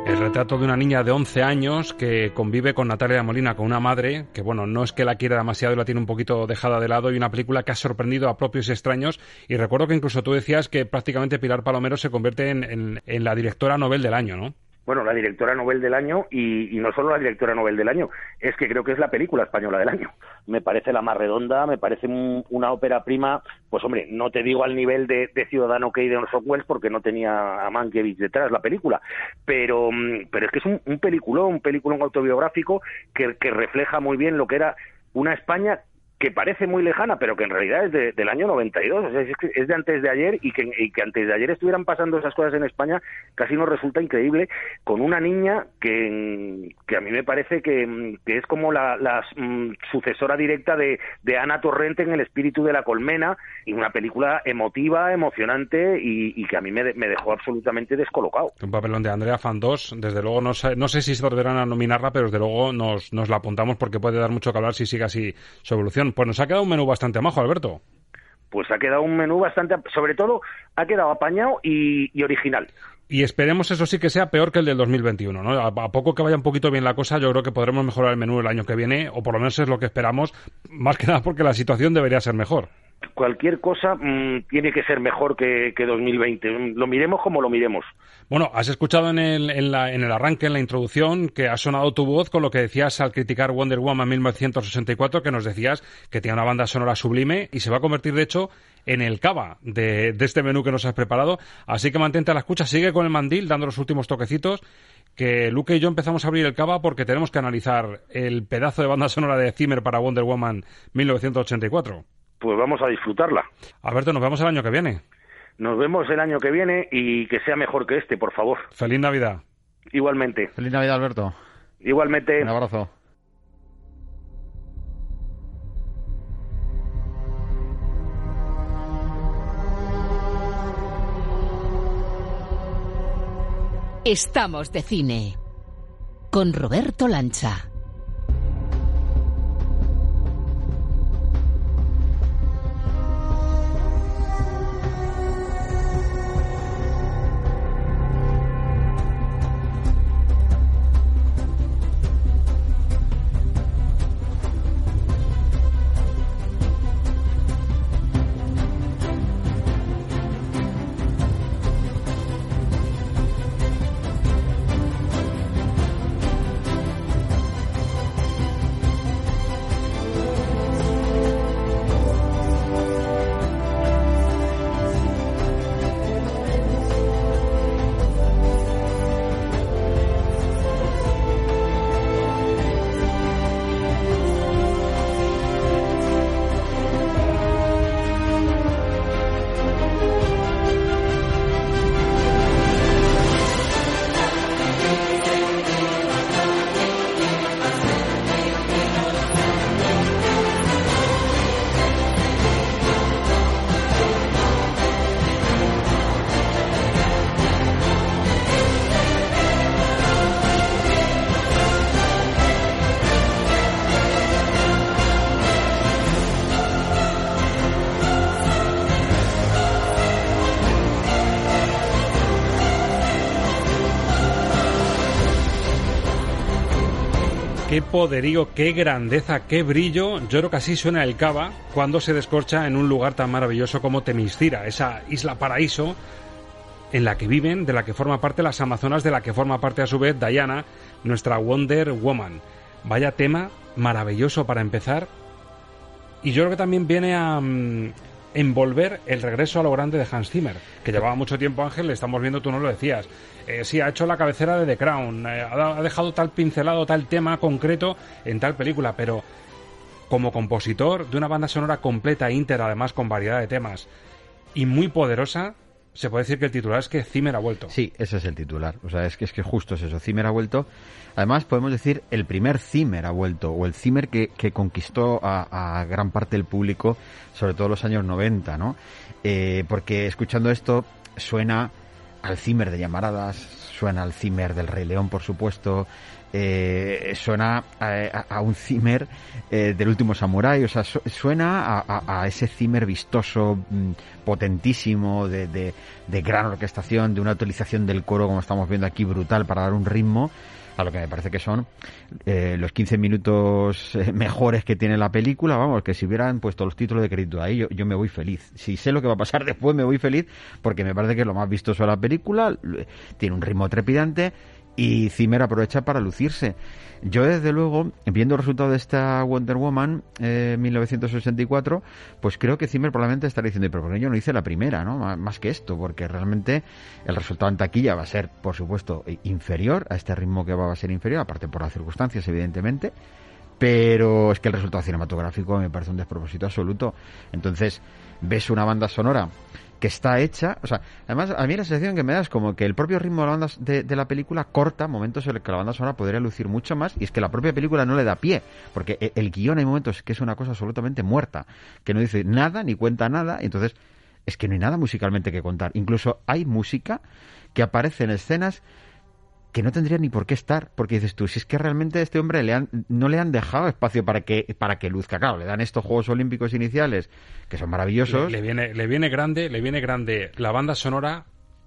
El retrato de una niña de 11 años que convive con Natalia Molina, con una madre que, bueno, no es que la quiera demasiado y la tiene un poquito dejada de lado, y una película que ha sorprendido a propios extraños. Y recuerdo que incluso tú decías que prácticamente Pilar Palomero se convierte en, en- en la directora Nobel del año, ¿no? Bueno, la directora Nobel del año y, y no solo la directora Nobel del año, es que creo que es la película española del año. Me parece la más redonda, me parece un- una ópera prima, pues hombre, no te digo al nivel de, Ciudadano Kane de Orson Welles porque no tenía a Mankiewicz detrás la película, pero, mm, pero es que es un, un peliculón, un peliculón autobiográfico que, que refleja muy bien lo que era una España que parece muy lejana, pero que en realidad es de- del año 92, o sea, es, de antes de ayer y que, antes de ayer estuvieran pasando esas cosas en España casi nos resulta increíble, con una niña que, a mí me parece que, es como la, la, mm, sucesora directa de, Ana Torrente en El espíritu de la colmena, y una película emotiva, emocionante y, que a mí me, de- me dejó absolutamente descolocado. Un papelón de Andrea Fandós, desde luego no sé, no sé si se volverán a nominarla, pero desde luego nos, nos la apuntamos porque puede dar mucho que hablar si sigue así su evolución. Pues nos ha quedado un menú bastante majo, Alberto. Pues ha quedado un menú bastante, sobre todo, ha quedado apañado y, y original. Y esperemos, eso sí, que sea peor que el del 2021, ¿no? A, a poco que vaya un poquito bien la cosa, yo creo que podremos mejorar el menú el año que viene, o por lo menos es lo que esperamos, más que nada porque la situación debería ser mejor. Cualquier cosa mm, tiene que ser mejor que, que 2020. Lo miremos como lo miremos. Bueno, has escuchado en el, en, la, en el arranque, en la introducción, que ha sonado tu voz con lo que decías al criticar Wonder Woman 1964, que nos decías que tiene una banda sonora sublime y se va a convertir, de hecho, en el cava de, de este menú que nos has preparado. Así que mantente a la escucha, sigue con el mandil, dando los últimos toquecitos, que Luke y yo empezamos a abrir el cava porque tenemos que analizar el pedazo de banda sonora de Zimmer para Wonder Woman 1984. Pues vamos a disfrutarla. Alberto, nos vemos el año que viene. Nos vemos el año que viene y que sea mejor que este, por favor. Feliz Navidad. Igualmente. Feliz Navidad, Alberto. Igualmente. Un abrazo. Estamos de cine con Roberto Lancha. Poderío, qué grandeza, qué brillo. Yo creo que así suena el cava cuando se descorcha en un lugar tan maravilloso como Temiscira, esa isla paraíso en la que viven, de la que forma parte las Amazonas, de la que forma parte a su vez Diana, nuestra Wonder Woman. Vaya tema maravilloso para empezar. Y yo creo que también viene a mm, envolver el regreso a lo grande de Hans Zimmer, que llevaba mucho tiempo, Ángel, le estamos viendo, tú no lo decías. Eh, sí, ha hecho la cabecera de The Crown, eh, ha, dejado tal pincelado, tal tema concreto en tal película, pero como compositor de una banda sonora completa íntegra, además con variedad de temas, y muy poderosa, se puede decir que el titular es que Zimmer ha vuelto. Sí, ese es el titular. O sea, es que es que justo es eso. Zimmer ha vuelto. Además, podemos decir el primer Zimmer ha vuelto, o el Zimmer que, que conquistó a, gran parte del público, sobre todo los años 90, ¿no? Eh, porque escuchando esto suena al Zimmer de Llamaradas, suena al Zimmer del Rey León, por supuesto, eh, suena a, a, un Zimmer eh, del último Samurai, o sea, su, suena a, a, ese Zimmer vistoso, mm, potentísimo, de, de, de, gran orquestación, de una utilización del coro, como estamos viendo aquí, brutal para dar un ritmo a lo que me parece que son eh, los 15 minutos eh, mejores que tiene la película, vamos, que si hubieran puesto los títulos de crédito ahí, yo, yo, me voy feliz. Si sé lo que va a pasar (laughs) después, me voy feliz, porque me parece que es lo más vistoso de la película, tiene un ritmo trepidante y Zimmer aprovecha para lucirse. Yo, desde luego, viendo el resultado de esta Wonder Woman eh, 1964, pues creo que Zimmer probablemente estará diciendo, pero ¿por qué yo no hice la primera, no? Más que esto, porque realmente el resultado en taquilla va a ser, por supuesto, inferior a este ritmo que va a ser inferior, aparte por las circunstancias, evidentemente. Pero es que el resultado cinematográfico me parece un despropósito absoluto. Entonces, ves una banda sonora que está hecha, o sea, además a mí la sensación que me da es como que el propio ritmo de la, banda, de, la película corta momentos en los que la banda sonora podría lucir mucho más y es que la propia película no le da pie, porque el, el guion hay momentos que es una cosa absolutamente muerta, que no dice nada ni cuenta nada, y entonces es que no hay nada musicalmente que contar. Incluso hay música que aparece en escenas que no tendría ni por qué estar, porque dices tú, si es que realmente a este hombre le han, no le han dejado espacio para que, para que luzca, claro, le dan estos Juegos Olímpicos iniciales, que son maravillosos. Le, le, viene, le viene grande, le viene grande la banda sonora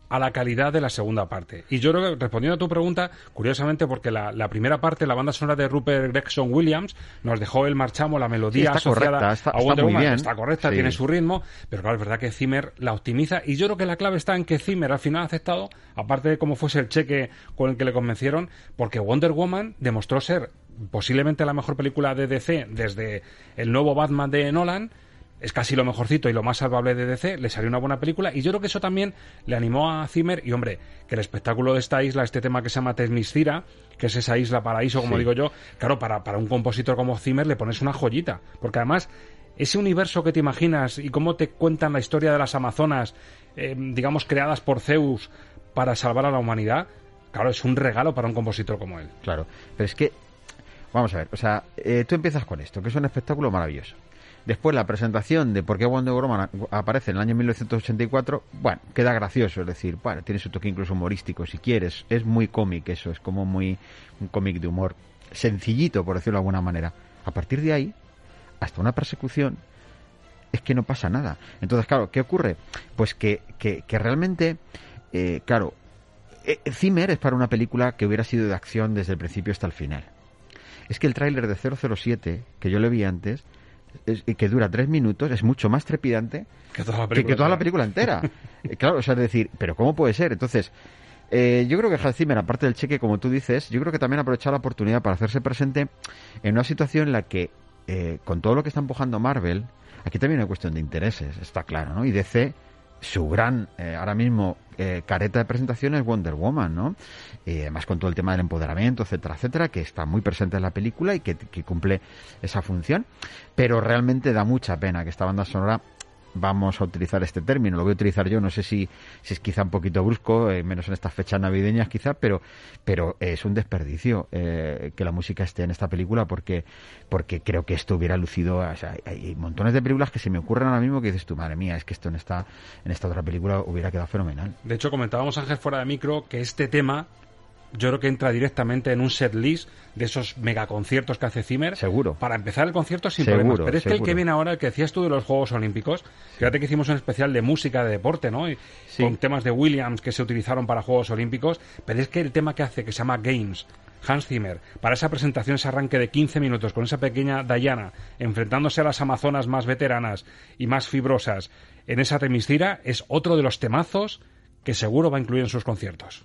a la calidad de la segunda parte. Y yo creo que, respondiendo a tu pregunta, curiosamente, porque la, la primera parte, la banda sonora de Rupert Gregson Williams, nos dejó el marchamo, la melodía Sí, está asociada correcta, está- a Wonder Woman, bien. está correcta, Sí. tiene su ritmo, pero claro, es verdad que Zimmer la optimiza y yo creo que la clave está en que Zimmer al final ha aceptado, aparte de cómo fuese el cheque con el que le convencieron, porque Wonder Woman demostró ser posiblemente la mejor película de DC desde el nuevo Batman de Nolan, es casi lo mejorcito y lo más salvable de DC, le salió una buena película y yo creo que eso también le animó a Zimmer y hombre, que el espectáculo de esta isla, este tema que se llama Temiscira, que es esa isla paraíso, como Sí. digo yo, claro, para, para un compositor como Zimmer le pones una joyita, porque además ese universo que te imaginas y cómo te cuentan la historia de las Amazonas, eh, digamos, creadas por Zeus para salvar a la humanidad, claro, es un regalo para un compositor como él. Claro, pero es que, vamos a ver, o sea, eh, tú empiezas con esto, que es un espectáculo maravilloso. Después la presentación de por qué Wonder Woman aparece en el año 1984, bueno, queda gracioso, es decir, bueno, tiene su toque incluso humorístico si quieres, es muy cómic eso, es como muy un cómic de humor sencillito, por decirlo de alguna manera. A partir de ahí, hasta una persecución, es que no pasa nada. Entonces, claro, ¿qué ocurre? Pues que, que, que realmente, eh, claro, eh, Zimmer es para una película que hubiera sido de acción desde el principio hasta el final. Es que el tráiler de 007, que yo le vi antes, es- y que dura tres minutos, es mucho más trepidante Que toda la película que toda la entera. película entera. (laughs) Eh, claro, o sea, es decir, pero ¿cómo puede ser? Entonces, eh, yo creo que Hans Zimmer, aparte del cheque, como tú dices, yo creo que también ha aprovechado la oportunidad para hacerse presente en una situación en la que, eh, con todo lo que está empujando Marvel, aquí también hay cuestión de intereses, está claro, ¿no? Y DC, su gran, eh, ahora mismo, eh, careta de presentación es Wonder Woman, ¿no? Y además con todo el tema del empoderamiento, etcétera, etcétera, que está muy presente en la película y que, que cumple esa función. Pero realmente da mucha pena que esta banda sonora vamos a utilizar este término, lo voy a utilizar yo, no sé si, si es quizá un poquito brusco, eh, menos en estas fechas navideñas quizá, pero, pero es un desperdicio eh, que la música esté en esta película porque, porque creo que esto hubiera lucido, o hay montones de películas que se me ocurren ahora mismo que dices tú, madre mía, es que esto en esta, en esta otra película hubiera quedado fenomenal. De hecho, comentábamos Ángel fuera de micro que este tema yo creo que entra directamente en un set list de esos megaconciertos que hace Zimmer. Seguro. Para empezar el concierto sin Seguro, problemas. Pero es que el que viene ahora, el que decías tú de los Juegos Olímpicos, fíjate que hicimos un especial de música de deporte, ¿no? Y Con temas de Williams que se utilizaron para Juegos Olímpicos. Pero es que el tema que hace, que se llama Games, Hans Zimmer, para esa presentación, ese arranque de 15 minutos con esa pequeña Diana enfrentándose a las amazonas más veteranas y más fibrosas en esa temiscira, es otro de los temazos que seguro va a incluir en sus conciertos.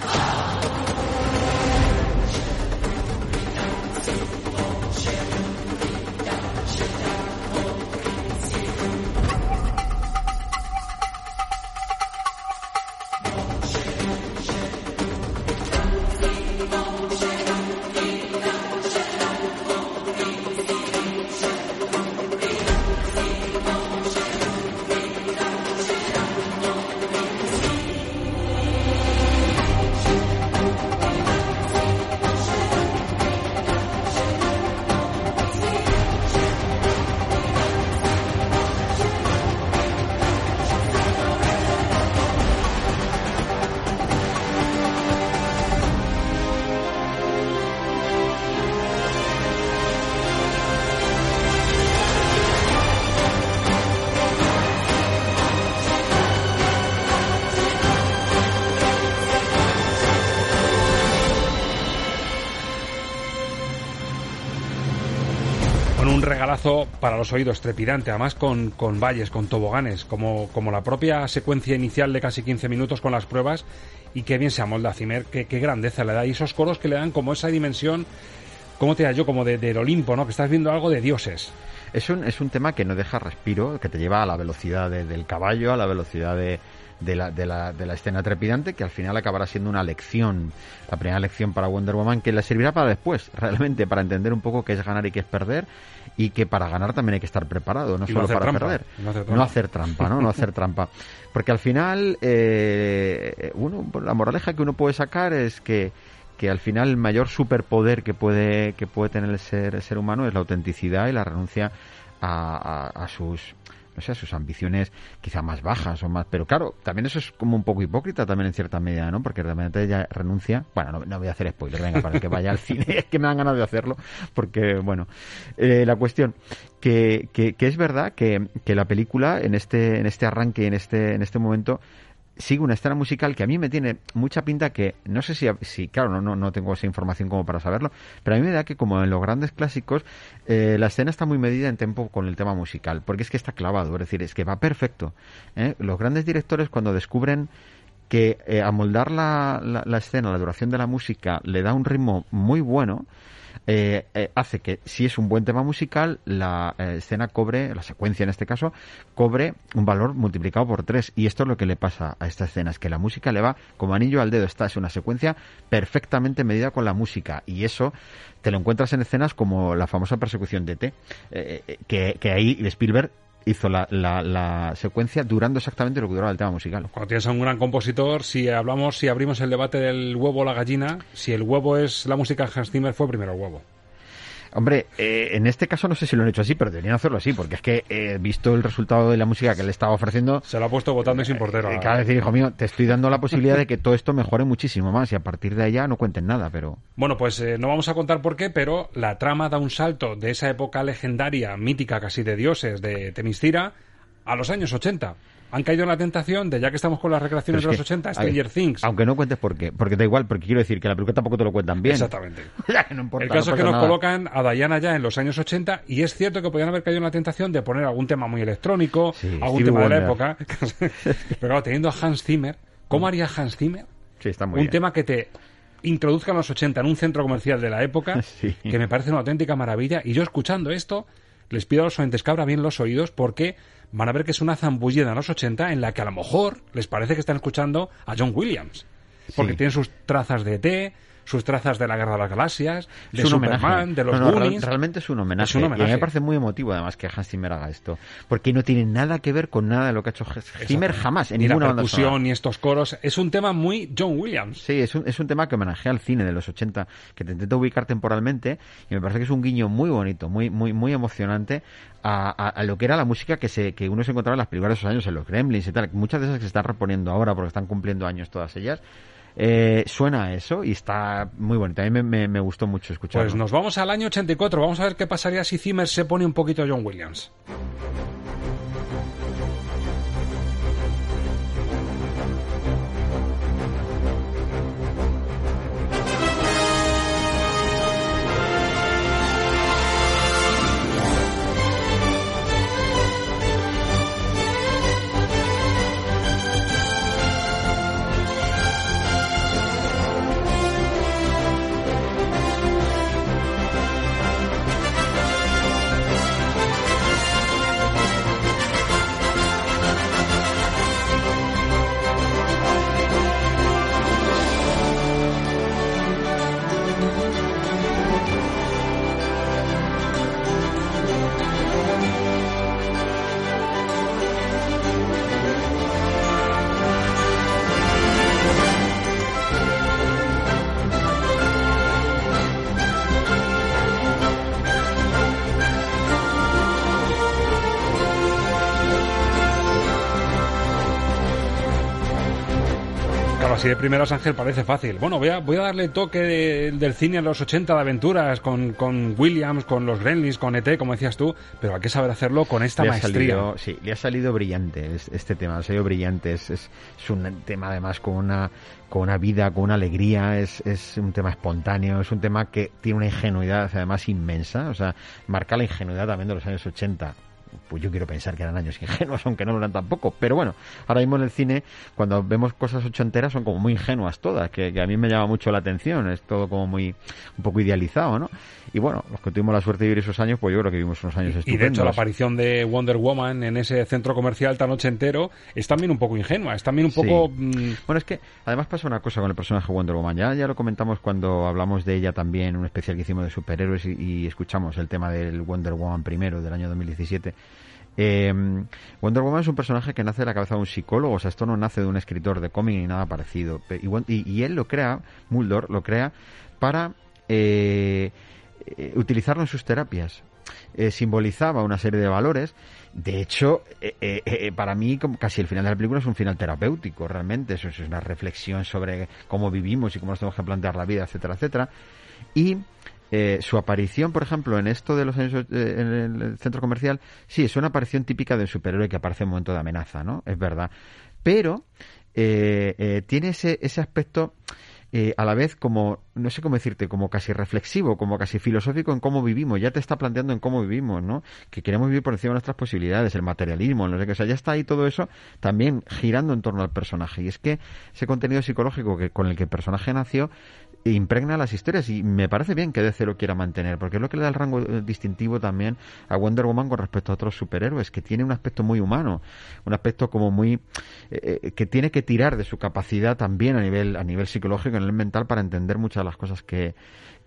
Para los oídos trepidante, además con, con valles, con toboganes, como, como la propia secuencia inicial de casi 15 minutos con las pruebas, y qué bien se amolda Zimmer, qué, qué grandeza le da, y esos coros que le dan como esa dimensión, ¿cómo te da yo? Como de- del Olimpo, ¿no? Que estás viendo algo de dioses. Es un, es un tema que no deja respiro, que te lleva a la velocidad de- del caballo, a la velocidad de, de la, de, la, de la escena trepidante, que al final acabará siendo una lección, la primera lección para Wonder Woman, que le servirá para después, (laughs) realmente, para entender un poco qué es ganar y qué es perder, y que para ganar también hay que estar preparado, no Y solo para trampa, perder. no hacer No trampa. hacer trampa, ¿no? No hacer (laughs) trampa. Porque al final, eh, uno, la moraleja que uno puede sacar es que que al final el mayor superpoder que puede que puede tener el ser, el ser humano es la autenticidad y la renuncia a, a- a sus o sea, sus ambiciones quizá más bajas o más, pero claro, también eso es como un poco hipócrita también en cierta medida, ¿no? Porque realmente ella renuncia, bueno, no, voy a hacer spoiler, venga, para que vaya al (laughs) cine, es que me dan ganas de hacerlo, porque, bueno, eh, la cuestión, que, que, que, es verdad que, que la película en este, en este arranque, en este, en este momento, sigue una escena musical que a mí me tiene mucha pinta que, no sé si, si claro, no, no, no tengo esa información como para saberlo, pero a mí me da que como en los grandes clásicos, eh, la escena está muy medida en tiempo con el tema musical, porque es que está clavado, es decir, es que va perfecto. ¿eh? Los grandes directores cuando descubren que eh, amoldar la, la, la escena, la duración de la música, le da un ritmo muy bueno, eh, eh, hace que si es un buen tema musical, la eh, escena cobre, la secuencia en este caso, cobre un valor multiplicado por tres. Y esto es lo que le pasa a esta escena, es que la música le va como anillo al dedo. Esta es una secuencia perfectamente medida con la música. Y eso te lo encuentras en escenas como la famosa persecución de T, que, que ahí Spielberg hizo la, la, secuencia durando exactamente lo que duraba el tema musical. Cuando tienes a un gran compositor, si hablamos, si abrimos el debate del huevo o la gallina, si el huevo es la música de Hans Zimmer, fue primero el huevo. Hombre, eh, en este caso no sé si lo han hecho así, pero deberían hacerlo así, porque es que, eh, visto el resultado de la música que le estaba ofreciendo... Se lo ha puesto votando y sin portero. Eh, cada decir, hijo mío, te estoy dando la posibilidad de que todo esto mejore muchísimo más y a partir de allá no cuenten nada, pero... Bueno, pues eh, no vamos a contar por qué, pero la trama da un salto de esa época legendaria, mítica casi de dioses, de Temistira, a los años 80 han caído en la tentación de, ya que estamos con las recreaciones de los 80, Stranger Things. Aunque no cuentes por qué, porque da igual, porque quiero decir que la película tampoco te lo cuentan bien. Exactamente. (laughs) no importa, el caso no es que nos nada. colocan a Diana ya en los años 80 y es cierto que podían haber caído en la tentación de poner algún tema muy electrónico, Sí, algún tema de la época. (laughs) Pero claro, teniendo a Hans Zimmer, ¿cómo haría Hans Zimmer Sí, está muy un bien. tema que te introduzca en los 80 en un centro comercial de la época, (laughs) Sí. que me parece una auténtica maravilla. Y yo escuchando esto, les pido a los oyentes que abran bien los oídos porque van a ver que es una zambullida en los 80 en la que a lo mejor les parece que están escuchando a John Williams. Porque Sí. tiene sus trazas de té, sus trazas de la Guerra de las Galaxias, de Superman, homenaje. de los No, no, real- Goonies. realmente es un homenaje. Es un Y a mí me parece muy emotivo además que Hans Zimmer haga esto. Porque no tiene nada que ver con nada de lo que ha hecho Zimmer jamás en ni la ninguna banda percusión, ni estos coros. Es un tema muy John Williams. Sí, es un, es un tema que homenajea al cine de los 80, que te intenta ubicar temporalmente y me parece que es un guiño muy bonito, muy muy muy emocionante a, a- a lo que era la música que se que uno se encontraba en las películas de esos años, en los Gremlins y tal. Muchas de esas que se están reponiendo ahora porque están cumpliendo años todas ellas. Eh, suena eso y está muy bonito. A mí me gustó mucho escucharlo. Pues nos vamos al año 84. Vamos a ver qué pasaría si Zimmer se pone un poquito John Williams. Así de primeras, Ángel, parece fácil. Bueno, voy a, voy a darle toque de- del cine a los 80 de aventuras con, con Williams, con los Gremlins, con ET, como decías tú, pero hay que saber hacerlo con esta Le maestría. salido- sí, le ha salido brillante es- este tema, le ha salido brillante. Es, es, es un tema además con una, con una vida, con una alegría, es, es un tema espontáneo, es un tema que tiene una ingenuidad además inmensa, o sea, marca la ingenuidad también de los años 80. Pues yo quiero pensar que eran años (laughs) ingenuos, aunque no lo eran tampoco. Pero bueno, ahora mismo en el cine, cuando vemos cosas ochenteras, son como muy ingenuas todas, que, que a mí me llama mucho la atención. Es todo como muy, un poco idealizado, ¿no? Y bueno, los que tuvimos la suerte de vivir esos años, pues yo creo que vivimos unos años Y estupendos. de hecho la aparición de Wonder Woman en ese centro comercial tan ochentero es también un poco ingenua, es también un poco... mm, Bueno, es que además pasa una cosa con el personaje Wonder Woman. Ya, ya lo comentamos cuando hablamos de ella también un especial que hicimos de superhéroes y, y escuchamos el tema del Wonder Woman primero del año 2017. Eh, Wonder Woman es un personaje que nace de la cabeza de un psicólogo, o sea, esto no nace de un escritor de cómic ni nada parecido. Y, él lo crea, Mulder lo crea, para eh, eh, utilizarlo en sus terapias. eh, simbolizaba una serie de valores. De hecho, eh, para mí casi el final de la película es un final terapéutico, realmente. Eso es una reflexión sobre cómo vivimos y cómo nos tenemos que plantear la vida, etcétera, etcétera. Y eh, su aparición, por ejemplo, en esto de los años eh, en el centro comercial, sí, es una aparición típica del superhéroe que aparece en momento de amenaza, ¿no? Es verdad. Pero eh, eh, tiene ese, ese aspecto a la vez como, no sé cómo decirte, como casi reflexivo, como casi filosófico en cómo vivimos. Ya te está planteando en cómo vivimos, ¿no? Que queremos vivir por encima de nuestras posibilidades, el materialismo, no sé qué. O sea, ya está ahí todo eso también girando en torno al personaje. Y es que ese contenido psicológico que, con el que el personaje nació impregna las historias y me parece bien que DC lo quiera mantener porque es lo que le da el rango eh, distintivo también a Wonder Woman con respecto a otros superhéroes que tiene un aspecto muy humano un aspecto como muy eh, eh, que tiene que tirar de su capacidad también a nivel a nivel psicológico a nivel mental para entender muchas de las cosas que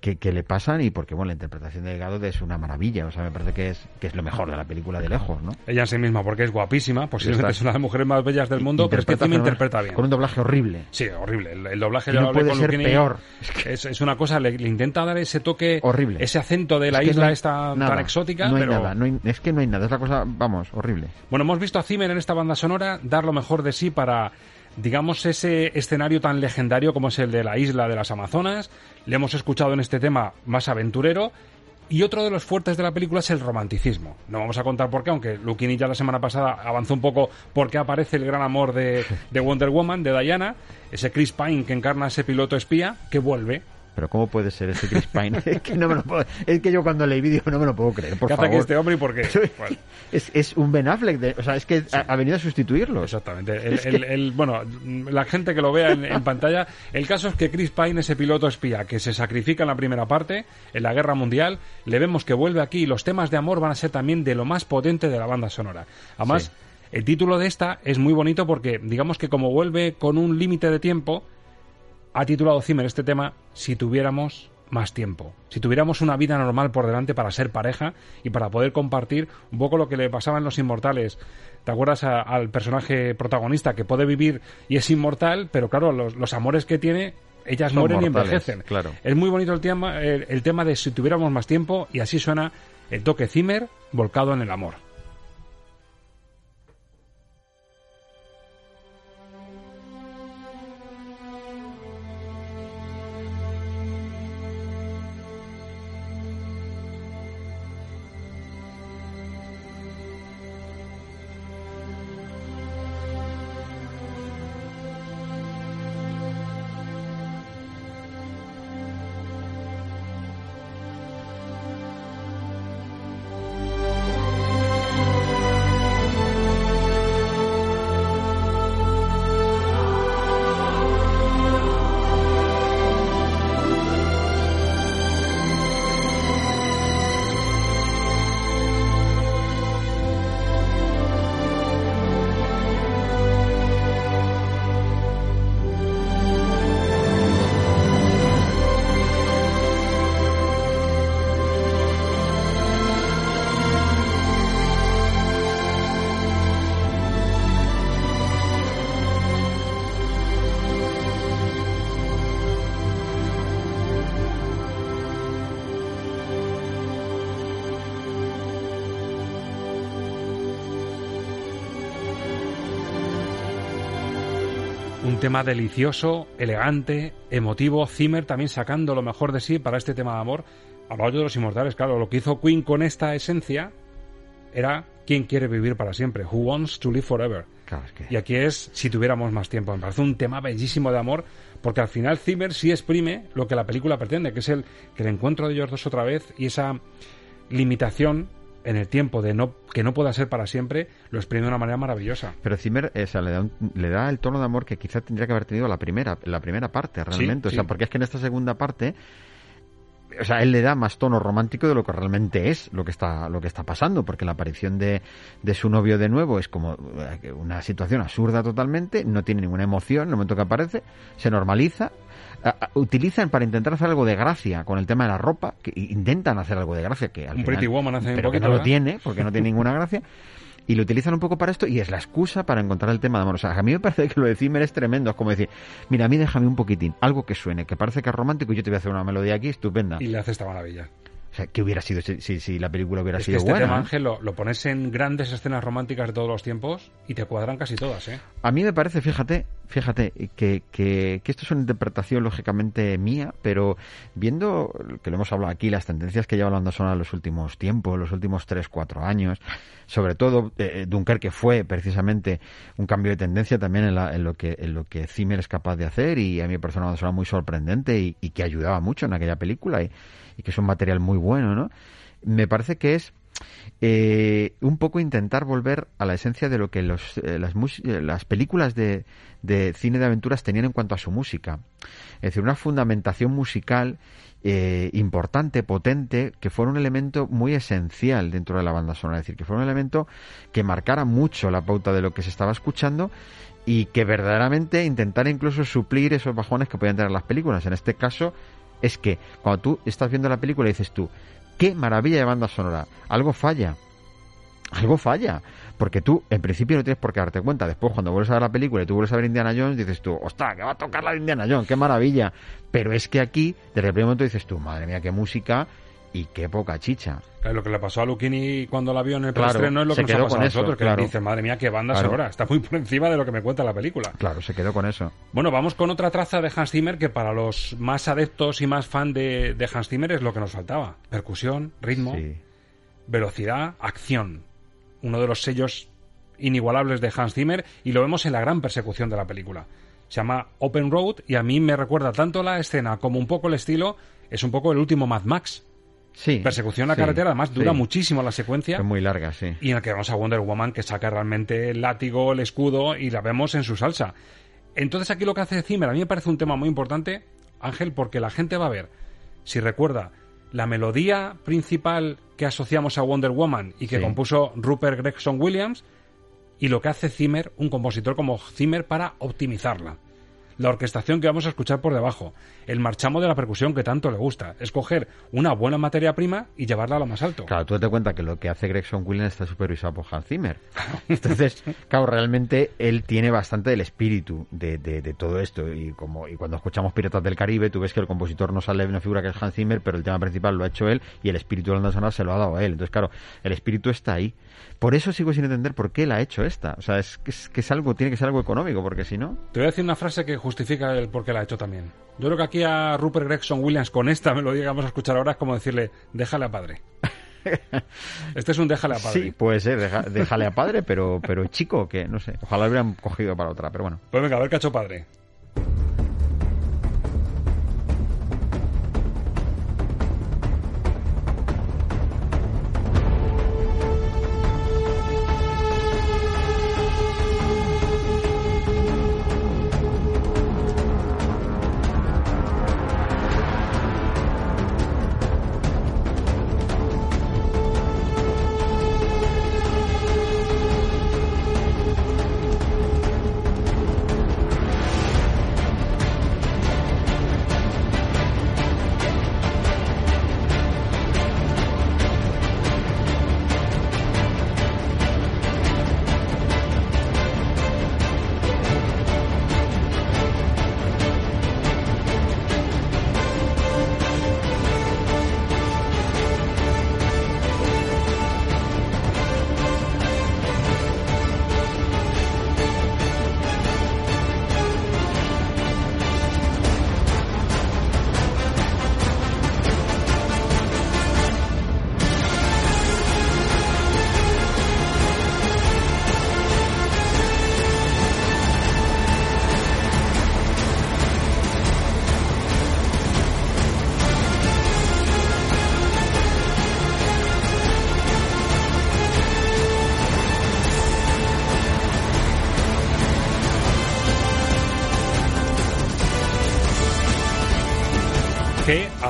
que, que le pasan y porque bueno la interpretación de Delgado es una maravilla o sea me parece que es que es lo mejor de la película de lejos no Ella en sí misma, porque es guapísima, posiblemente es una de las mujeres más bellas del mundo, pero es que fenomenal, interpreta bien. con un doblaje horrible Sí, horrible. El, el doblaje Y no puede con ser peor. Es, es una cosa, le, le intenta dar ese toque, Horrible. ese acento de la Es isla no esta nada, tan exótica, no hay pero nada no hay- es que no hay nada es la cosa vamos horrible bueno, hemos visto a Zimmer en esta banda sonora dar lo mejor de sí para, digamos, ese escenario tan legendario como es el de la isla de las Amazonas. Le hemos escuchado en este tema más aventurero. Y otro de los fuertes de la película es el romanticismo. No vamos a contar por qué, aunque Luquini ya la semana pasada avanzó un poco porque aparece el gran amor de, de Wonder Woman, de Diana, ese Chris Pine que encarna a ese piloto espía que vuelve. Pero ¿cómo puede ser ese Chris Pine? (laughs) es que no me lo puedo, es que yo cuando leí vídeo no me lo puedo creer, por ¿Qué hace favor. este hombre y por qué? (laughs) Bueno. Es, es un Ben Affleck, de- o sea, es que ha, ha venido a sustituirlo. Exactamente. El, Es el- que- el- bueno, la gente que lo vea en, en pantalla, el caso es que Chris Pine, ese piloto espía que se sacrifica en la primera parte, en la guerra mundial, le vemos que vuelve aquí y los temas de amor van a ser también de lo más potente de la banda sonora. Además, Sí. el título de esta es muy bonito porque, digamos que como vuelve con un límite de tiempo, ha titulado Zimmer este tema Si tuviéramos más tiempo. Si tuviéramos una vida normal por delante para ser pareja y para poder compartir un poco lo que le pasaba en Los Inmortales. ¿Te acuerdas a- al personaje protagonista que puede vivir y es inmortal, pero claro, los, los amores que tiene, ellas Son mueren y envejecen. claro. Es muy bonito el tema, el, el tema de si tuviéramos más tiempo y así suena el toque Zimmer volcado en el amor. Tema delicioso, elegante, emotivo. Zimmer también sacando lo mejor de sí para este tema de amor. Hablaba yo de los inmortales, claro. Lo que hizo Queen con esta esencia era ¿Quién quiere vivir para siempre? Who wants to live forever? Claro, es que- Y aquí es Si tuviéramos más tiempo. Me parece un tema bellísimo de amor, porque al final Zimmer sí exprime lo que la película pretende, que es el, que el encuentro de ellos dos otra vez y esa limitación en el tiempo de no que no pueda ser para siempre, lo exprime de una manera maravillosa. Pero Zimmer o sea, le, da un- le da el tono de amor que quizá tendría que haber tenido la primera, la primera parte, realmente. Sí, o sea, sí. porque es que en esta segunda parte, o sea, él le da más tono romántico de lo que realmente es lo que está, lo que está pasando, porque la aparición de, de su novio de nuevo es como eh, una situación absurda totalmente, no tiene ninguna emoción en el momento que aparece, se normaliza. Utilizan para intentar hacer algo de gracia con el tema de la ropa, que intentan hacer algo de gracia que al Un final- Pretty Woman hace un pero que poquito, no lo tiene, porque no tiene (laughs) ninguna gracia. Y lo utilizan un poco para esto y es la excusa para encontrar el tema de amor. O sea, a mí me parece que lo de Zimmer es tremendo. Es como decir, mira, a mí déjame un poquitín, algo que suene, que parece que es romántico y yo te voy a hacer una melodía aquí estupenda. Y le hace esta maravilla. O sea, ¿qué hubiera sido si, si, si la película hubiera Es que sido este buena? tema, eh? Ángel, lo, lo pones en grandes escenas románticas de todos los tiempos y te cuadran casi todas, ¿eh? A mí me parece, fíjate, fíjate, que, que, que esto es una interpretación lógicamente mía, pero viendo, que lo hemos hablado aquí, las tendencias que lleva la banda sonora en los últimos tiempos, los últimos 3, 4 años, sobre todo eh, Dunkerque fue precisamente un cambio de tendencia también en, la- en lo que en lo que Zimmer es capaz de hacer y a mí me parece una banda sonora muy sorprendente y, y que ayudaba mucho en aquella película y, y que es un material muy bueno, ¿no? Me parece que es eh, un poco intentar volver a la esencia de lo que los, eh, eh, las películas de, de cine de aventuras tenían en cuanto a su música. Es decir, una fundamentación musical importante, potente, que fuera un elemento muy esencial dentro de la banda sonora. Es decir, que fuera un elemento que marcara mucho la pauta de lo que se estaba escuchando y que verdaderamente intentara incluso suplir esos bajones que podían tener las películas. En este caso, es que cuando tú estás viendo la película dices tú, qué maravilla de banda sonora, algo falla, algo falla, porque tú en principio no tienes por qué darte cuenta, después cuando vuelves a ver la película y tú vuelves a ver Indiana Jones dices tú, ostras, que va a tocar la de Indiana Jones, qué maravilla, pero es que aquí desde el primer momento dices tú, madre mía, qué música y qué poca chicha. Claro, Lo que le pasó a Luchini cuando la vio en el Claro, preestreno es lo que nos ha quedó pasado con a nosotros, que claro. dice, madre mía, qué banda Claro. sonora, está muy por encima de lo que me cuenta la película. Claro, se quedó con eso. Bueno, vamos con otra traza de Hans Zimmer que para los más adeptos y más fan de, de Hans Zimmer es lo que nos faltaba. Percusión, ritmo, Sí. velocidad, acción. Uno de los sellos inigualables de Hans Zimmer y lo vemos en la gran persecución de la película. Se llama Open Road y a mí me recuerda tanto la escena como un poco el estilo, es un poco el último Mad Max. Sí. Persecución a sí, carretera, además dura sí. muchísimo la secuencia. Es muy larga, sí. Y en el que vemos a Wonder Woman que saca realmente el látigo, el escudo y la vemos en su salsa. Entonces aquí lo que hace Zimmer a mí me parece un tema muy importante, Ángel, porque la gente va a ver, si recuerda, la melodía principal que asociamos a Wonder Woman y que compuso Rupert Gregson Williams y lo que hace Zimmer, un compositor como Zimmer, para optimizarla. La orquestación que vamos a escuchar por debajo, el marchamo de la percusión que tanto le gusta, escoger una buena materia prima y llevarla a lo más alto. Claro, tú te cuenta que lo que hace Gregson Williams está supervisado por Hans Zimmer. Entonces, claro, realmente él tiene bastante del espíritu de, de- de todo esto. Y como y cuando escuchamos Piratas del Caribe, tú ves que el compositor no sale de una figura que es Hans Zimmer, pero el tema principal lo ha hecho él y el espíritu de la sonora se lo ha dado a él. Entonces, claro, el espíritu está ahí. Por eso sigo sin entender por qué él ha hecho esta. O sea, es que es, que es algo, tiene que ser algo económico, porque si no... Te voy a decir una frase que justifica el por qué la ha hecho también. Yo creo que aquí a Rupert Gregson Williams con esta melodía que vamos a escuchar ahora es como decirle, déjale a padre. (laughs) Este es un déjale a padre. Sí, puede ser, deja- déjale a padre, pero, pero chico, que no sé. Ojalá lo hubieran cogido para otra, pero bueno. Pues venga, a ver qué ha hecho padre.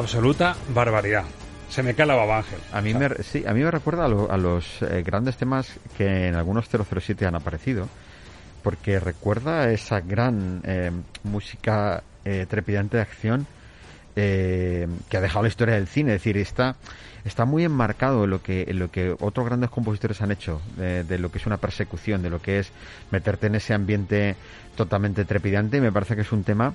Absoluta barbaridad. Se me cae la baba, Ángel. A mí, me, sí, a mí me recuerda a, lo- a los eh, grandes temas que en algunos 007 han aparecido, porque recuerda esa gran eh, música eh, trepidante de acción eh, que ha dejado la historia del cine. Es decir, está, está muy enmarcado en lo que, en lo que otros grandes compositores han hecho, de, de lo que es una persecución, de lo que es meterte en ese ambiente totalmente trepidante. Y me parece que es un tema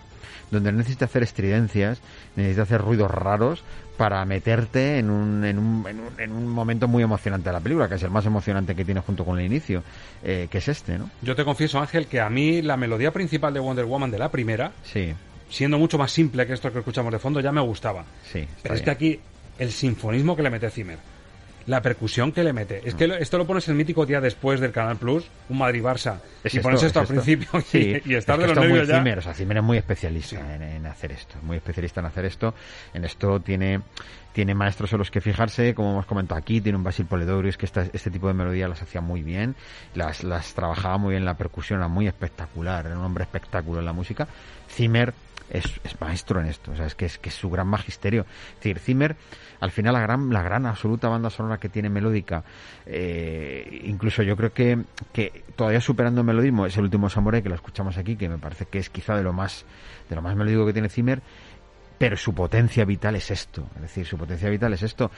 donde no necesitas hacer estridencias, necesitas hacer ruidos raros para meterte en un, en un, en un, en un momento muy emocionante de la película, que es el más emocionante que tiene junto con el inicio, eh, que es este, ¿no? Yo te confieso, Ángel, que a mí la melodía principal de Wonder Woman de la primera, Sí, siendo mucho más simple que esto que escuchamos de fondo, ya me gustaba. sí. Pero es bien. que aquí el sinfonismo que le mete Zimmer, la percusión que le mete, es que lo- esto lo pones el mítico día después del Canal Plus, un Madrid-Barça, Es y pones esto, al principio Sí, y, y estar es de los nervios ya. Zimmer, o sea, Zimmer es muy especialista en, en hacer esto, muy especialista en hacer esto. En esto tiene tiene maestros en los que fijarse, como hemos comentado aquí, tiene un Basil Poledouris que esta- este tipo de melodías las hacía muy bien, las, las trabajaba muy bien, la percusión era muy espectacular, era un hombre espectáculo en la música. Zimmer es, es maestro en esto, o sea, es que es que es su gran magisterio. Es decir, Zimmer, al final la gran, la gran absoluta banda sonora que tiene melódica, eh, incluso yo creo que, que todavía superando el melodismo, es el último Samurai que lo escuchamos aquí, que me parece que es quizá de lo más, de lo más melódico que tiene Zimmer, pero su potencia vital es esto, es decir, su potencia vital es esto.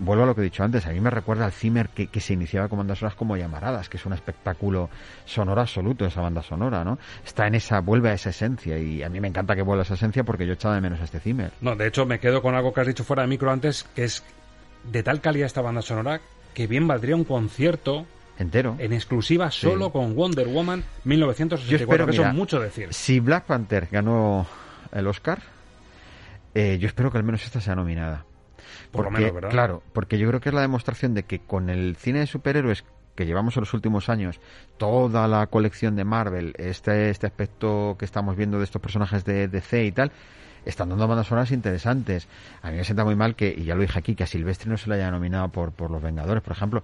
Vuelvo a lo que he dicho antes, a mí me recuerda al Zimmer que, que se iniciaba con bandas sonoras como Llamaradas, que es un espectáculo sonoro absoluto esa banda sonora, ¿no? Está en esa, vuelve a esa esencia y a mí me encanta que vuelva a esa esencia porque yo echaba de menos a este Zimmer. No, de hecho me quedo con algo que has dicho fuera de micro antes, que es de tal calidad esta banda sonora que bien valdría un concierto entero en exclusiva solo con Wonder Woman Yo 1964, espero, que eso mira, es mucho decir. Si Black Panther ganó el Oscar, eh, yo espero que al menos esta sea nominada. Por lo menos, ¿verdad? Claro, porque yo creo que es la demostración de que con el cine de superhéroes que llevamos en los últimos años, toda la colección de Marvel, este, este aspecto que estamos viendo de estos personajes de DC y tal, están dando bandas sonoras interesantes. A mí me sienta muy mal que, y ya lo dije aquí, que a Silvestre no se le haya nominado por, por Los Vengadores, por ejemplo.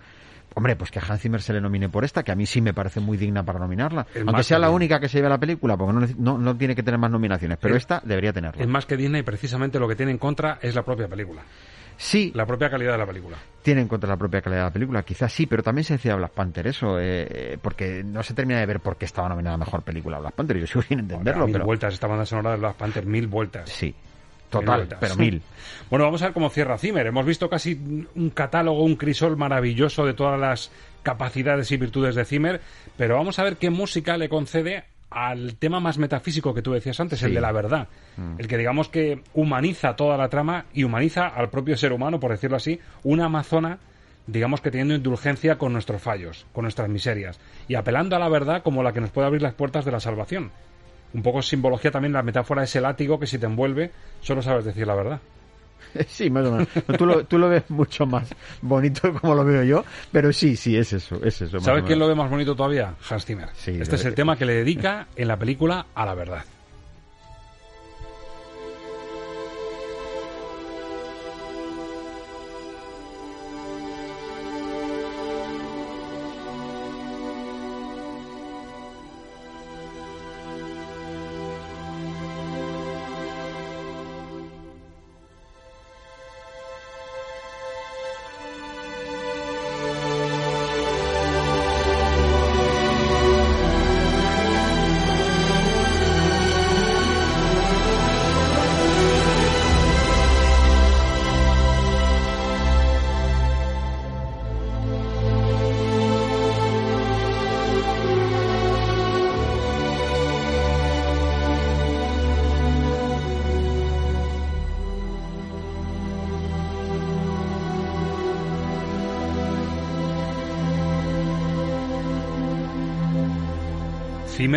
Hombre, pues que a Hans Zimmer se le nomine por esta, que a mí sí me parece muy digna para nominarla. Es Aunque sea la única que se lleve la película, porque no, no, no tiene que tener más nominaciones, pero Es- esta debería tenerla. Es más que digna y precisamente lo que tiene en contra es la propia película. Sí. La propia calidad de la película. Tiene en contra la propia calidad de la película, quizás sí, pero también se decía Black Panther eso, eh, eh, porque no se termina de ver por qué estaba nominada a mejor película Black Panther. Yo sigo sin entenderlo, mil pero vueltas esta banda sonora de Black Panther, mil vueltas. sí, total, pero mil. (laughs) Bueno, vamos a ver cómo cierra Zimmer. Hemos visto casi un catálogo, un crisol maravilloso de todas las capacidades y virtudes de Zimmer, pero vamos a ver qué música le concede al tema más metafísico que tú decías antes, el de la verdad. Mm. El que digamos que humaniza toda la trama y humaniza al propio ser humano, por decirlo así, una amazona digamos que teniendo indulgencia con nuestros fallos, con nuestras miserias, y apelando a la verdad como la que nos puede abrir las puertas de la salvación. Un poco simbología también la metáfora de ese látigo que si te envuelve solo sabes decir la verdad. (laughs) Sí, más o menos. Tú lo, tú lo ves mucho más bonito (laughs) como lo veo yo, pero sí, sí, es eso, es eso. ¿Sabes quién lo ve más bonito todavía? Hans Zimmer. Sí, este es el tema que le dedica en la película a la verdad.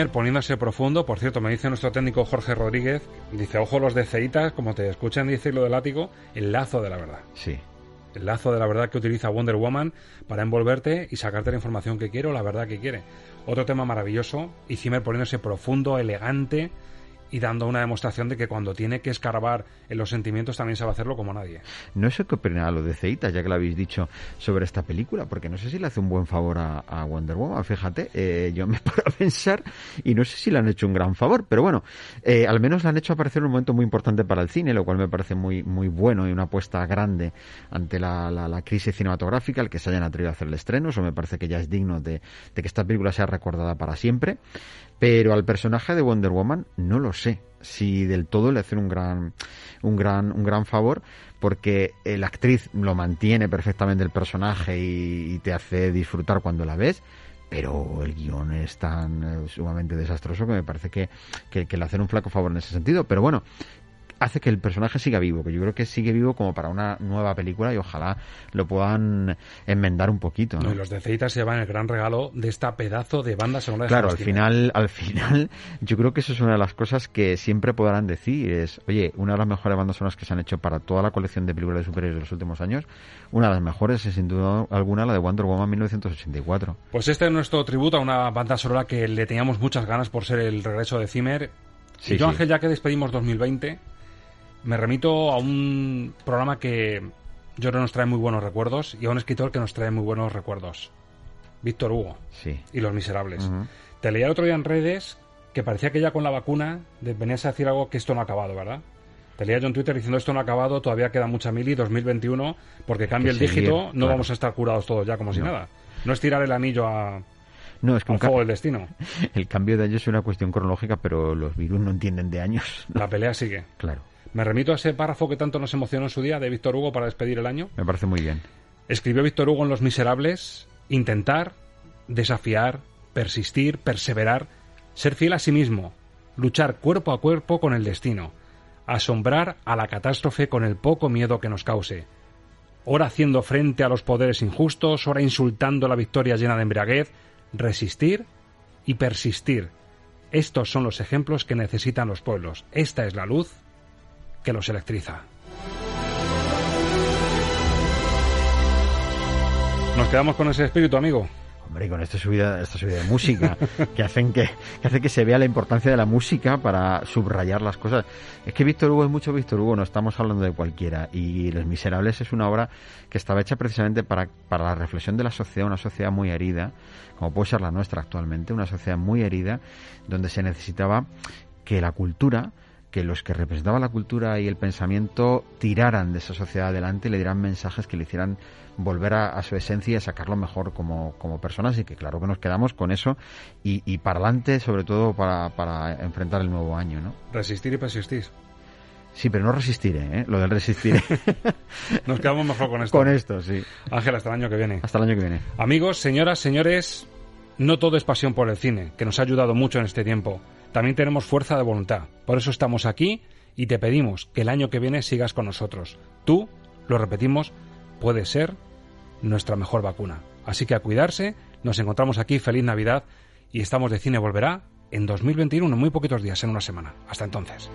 Poniéndose profundo, por cierto, me dice nuestro técnico Jorge Rodríguez, dice, ojo los de Ceitas, como te escuchan decirlo del látigo, el lazo de la verdad. Sí. El lazo de la verdad que utiliza Wonder Woman para envolverte y sacarte la información que quiere o la verdad que quiere. Otro tema maravilloso y Zimmer poniéndose profundo, elegante y dando una demostración de que cuando tiene que escarbar en los sentimientos también sabe hacerlo como nadie. No sé qué opina lo de Ceita, ya que lo habéis dicho sobre esta película, porque no sé si le hace un buen favor a, Wonder Woman, fíjate, eh, yo me (laughs) paro a pensar y no sé si le han hecho un gran favor, pero bueno, eh, al menos le han hecho aparecer en un momento muy importante para el cine, lo cual me parece muy, muy bueno y una apuesta grande ante la, la- la crisis cinematográfica, el que se hayan atrevido a hacer el estreno, eso me parece que ya es digno de, de que esta película sea recordada para siempre. Pero al personaje de Wonder Woman no lo sé si del todo le hacen un gran, un gran, un gran favor, porque la actriz lo mantiene perfectamente el personaje y, te hace disfrutar cuando la ves, pero el guion es tan eh, sumamente desastroso que me parece que, que, que, le hacen un flaco favor en ese sentido. Pero bueno, hace que el personaje siga vivo, que yo creo que sigue vivo como para una nueva película y ojalá lo puedan enmendar un poquito. ¿no? y los de se llevan el gran regalo de esta pedazo de banda sonora. Claro, al final, al final, (laughs) yo creo que eso es una de las cosas que siempre podrán decir, es, oye, una de las mejores bandas sonoras que se han hecho para toda la colección de películas de superhéroes de los últimos años, una de las mejores es sin duda alguna la de Wonder Woman 1984. Pues este es nuestro tributo a una banda sonora que le teníamos muchas ganas por ser el regreso de Zimmer. y yo, Ángel, ya que despedimos 2020, me remito a un programa que yo creo nos trae muy buenos recuerdos y a un escritor que nos trae muy buenos recuerdos. Víctor Hugo. Sí. Y Los Miserables. Te leía el otro día en redes que parecía que ya con la vacuna venías a decir algo que esto no ha acabado, ¿verdad? Te leía yo en Twitter diciendo esto no ha acabado, todavía queda mucha mili, 2021, porque cambia el dígito, no vamos a estar curados todos ya como si nada. No es tirar el anillo a, no, es que un juego del destino. (laughs) El cambio de años es una cuestión cronológica, pero los virus no entienden de años. La pelea sigue. Claro. Me remito a ese párrafo que tanto nos emocionó en su día de Víctor Hugo para despedir el año. Me parece muy bien. Escribió Víctor Hugo en Los Miserables, intentar, desafiar, persistir, perseverar, ser fiel a sí mismo, luchar cuerpo a cuerpo con el destino, asombrar a la catástrofe con el poco miedo que nos cause, ora haciendo frente a los poderes injustos, ora insultando la victoria llena de embriaguez, resistir y persistir. Estos son los ejemplos que necesitan los pueblos. Esta es la luz que los electriza. Nos quedamos con ese espíritu, amigo. Hombre, con esta subida, esta subida de música, que hacen que, hace que se vea la importancia de la música para subrayar las cosas. Es que Víctor Hugo es mucho Víctor Hugo, no estamos hablando de cualquiera. Y Los Miserables es una obra que estaba hecha precisamente para, para la reflexión de la sociedad, una sociedad muy herida, como puede ser la nuestra actualmente, una sociedad muy herida, donde se necesitaba que la cultura que los que representaban la cultura y el pensamiento tiraran de esa sociedad adelante y le dieran mensajes que le hicieran volver a, su esencia y sacarlo mejor como, como personas y que claro que nos quedamos con eso y, y para adelante sobre todo para, para enfrentar el nuevo año ¿no? resistir y persistir Sí, pero no resistiré, ¿eh? Lo del resistir. (laughs) Nos quedamos mejor con esto. Con esto, sí. Ángel, hasta el año que viene. Hasta el año que viene. Amigos, señoras, señores, no todo es pasión por el cine, que nos ha ayudado mucho en este tiempo también tenemos fuerza de voluntad. Por eso estamos aquí y te pedimos que el año que viene sigas con nosotros. Tú, lo repetimos, puedes ser nuestra mejor vacuna. Así que a cuidarse, nos encontramos aquí, feliz Navidad y estamos de cine volverá en 2021, en muy poquitos días, en una semana. Hasta entonces.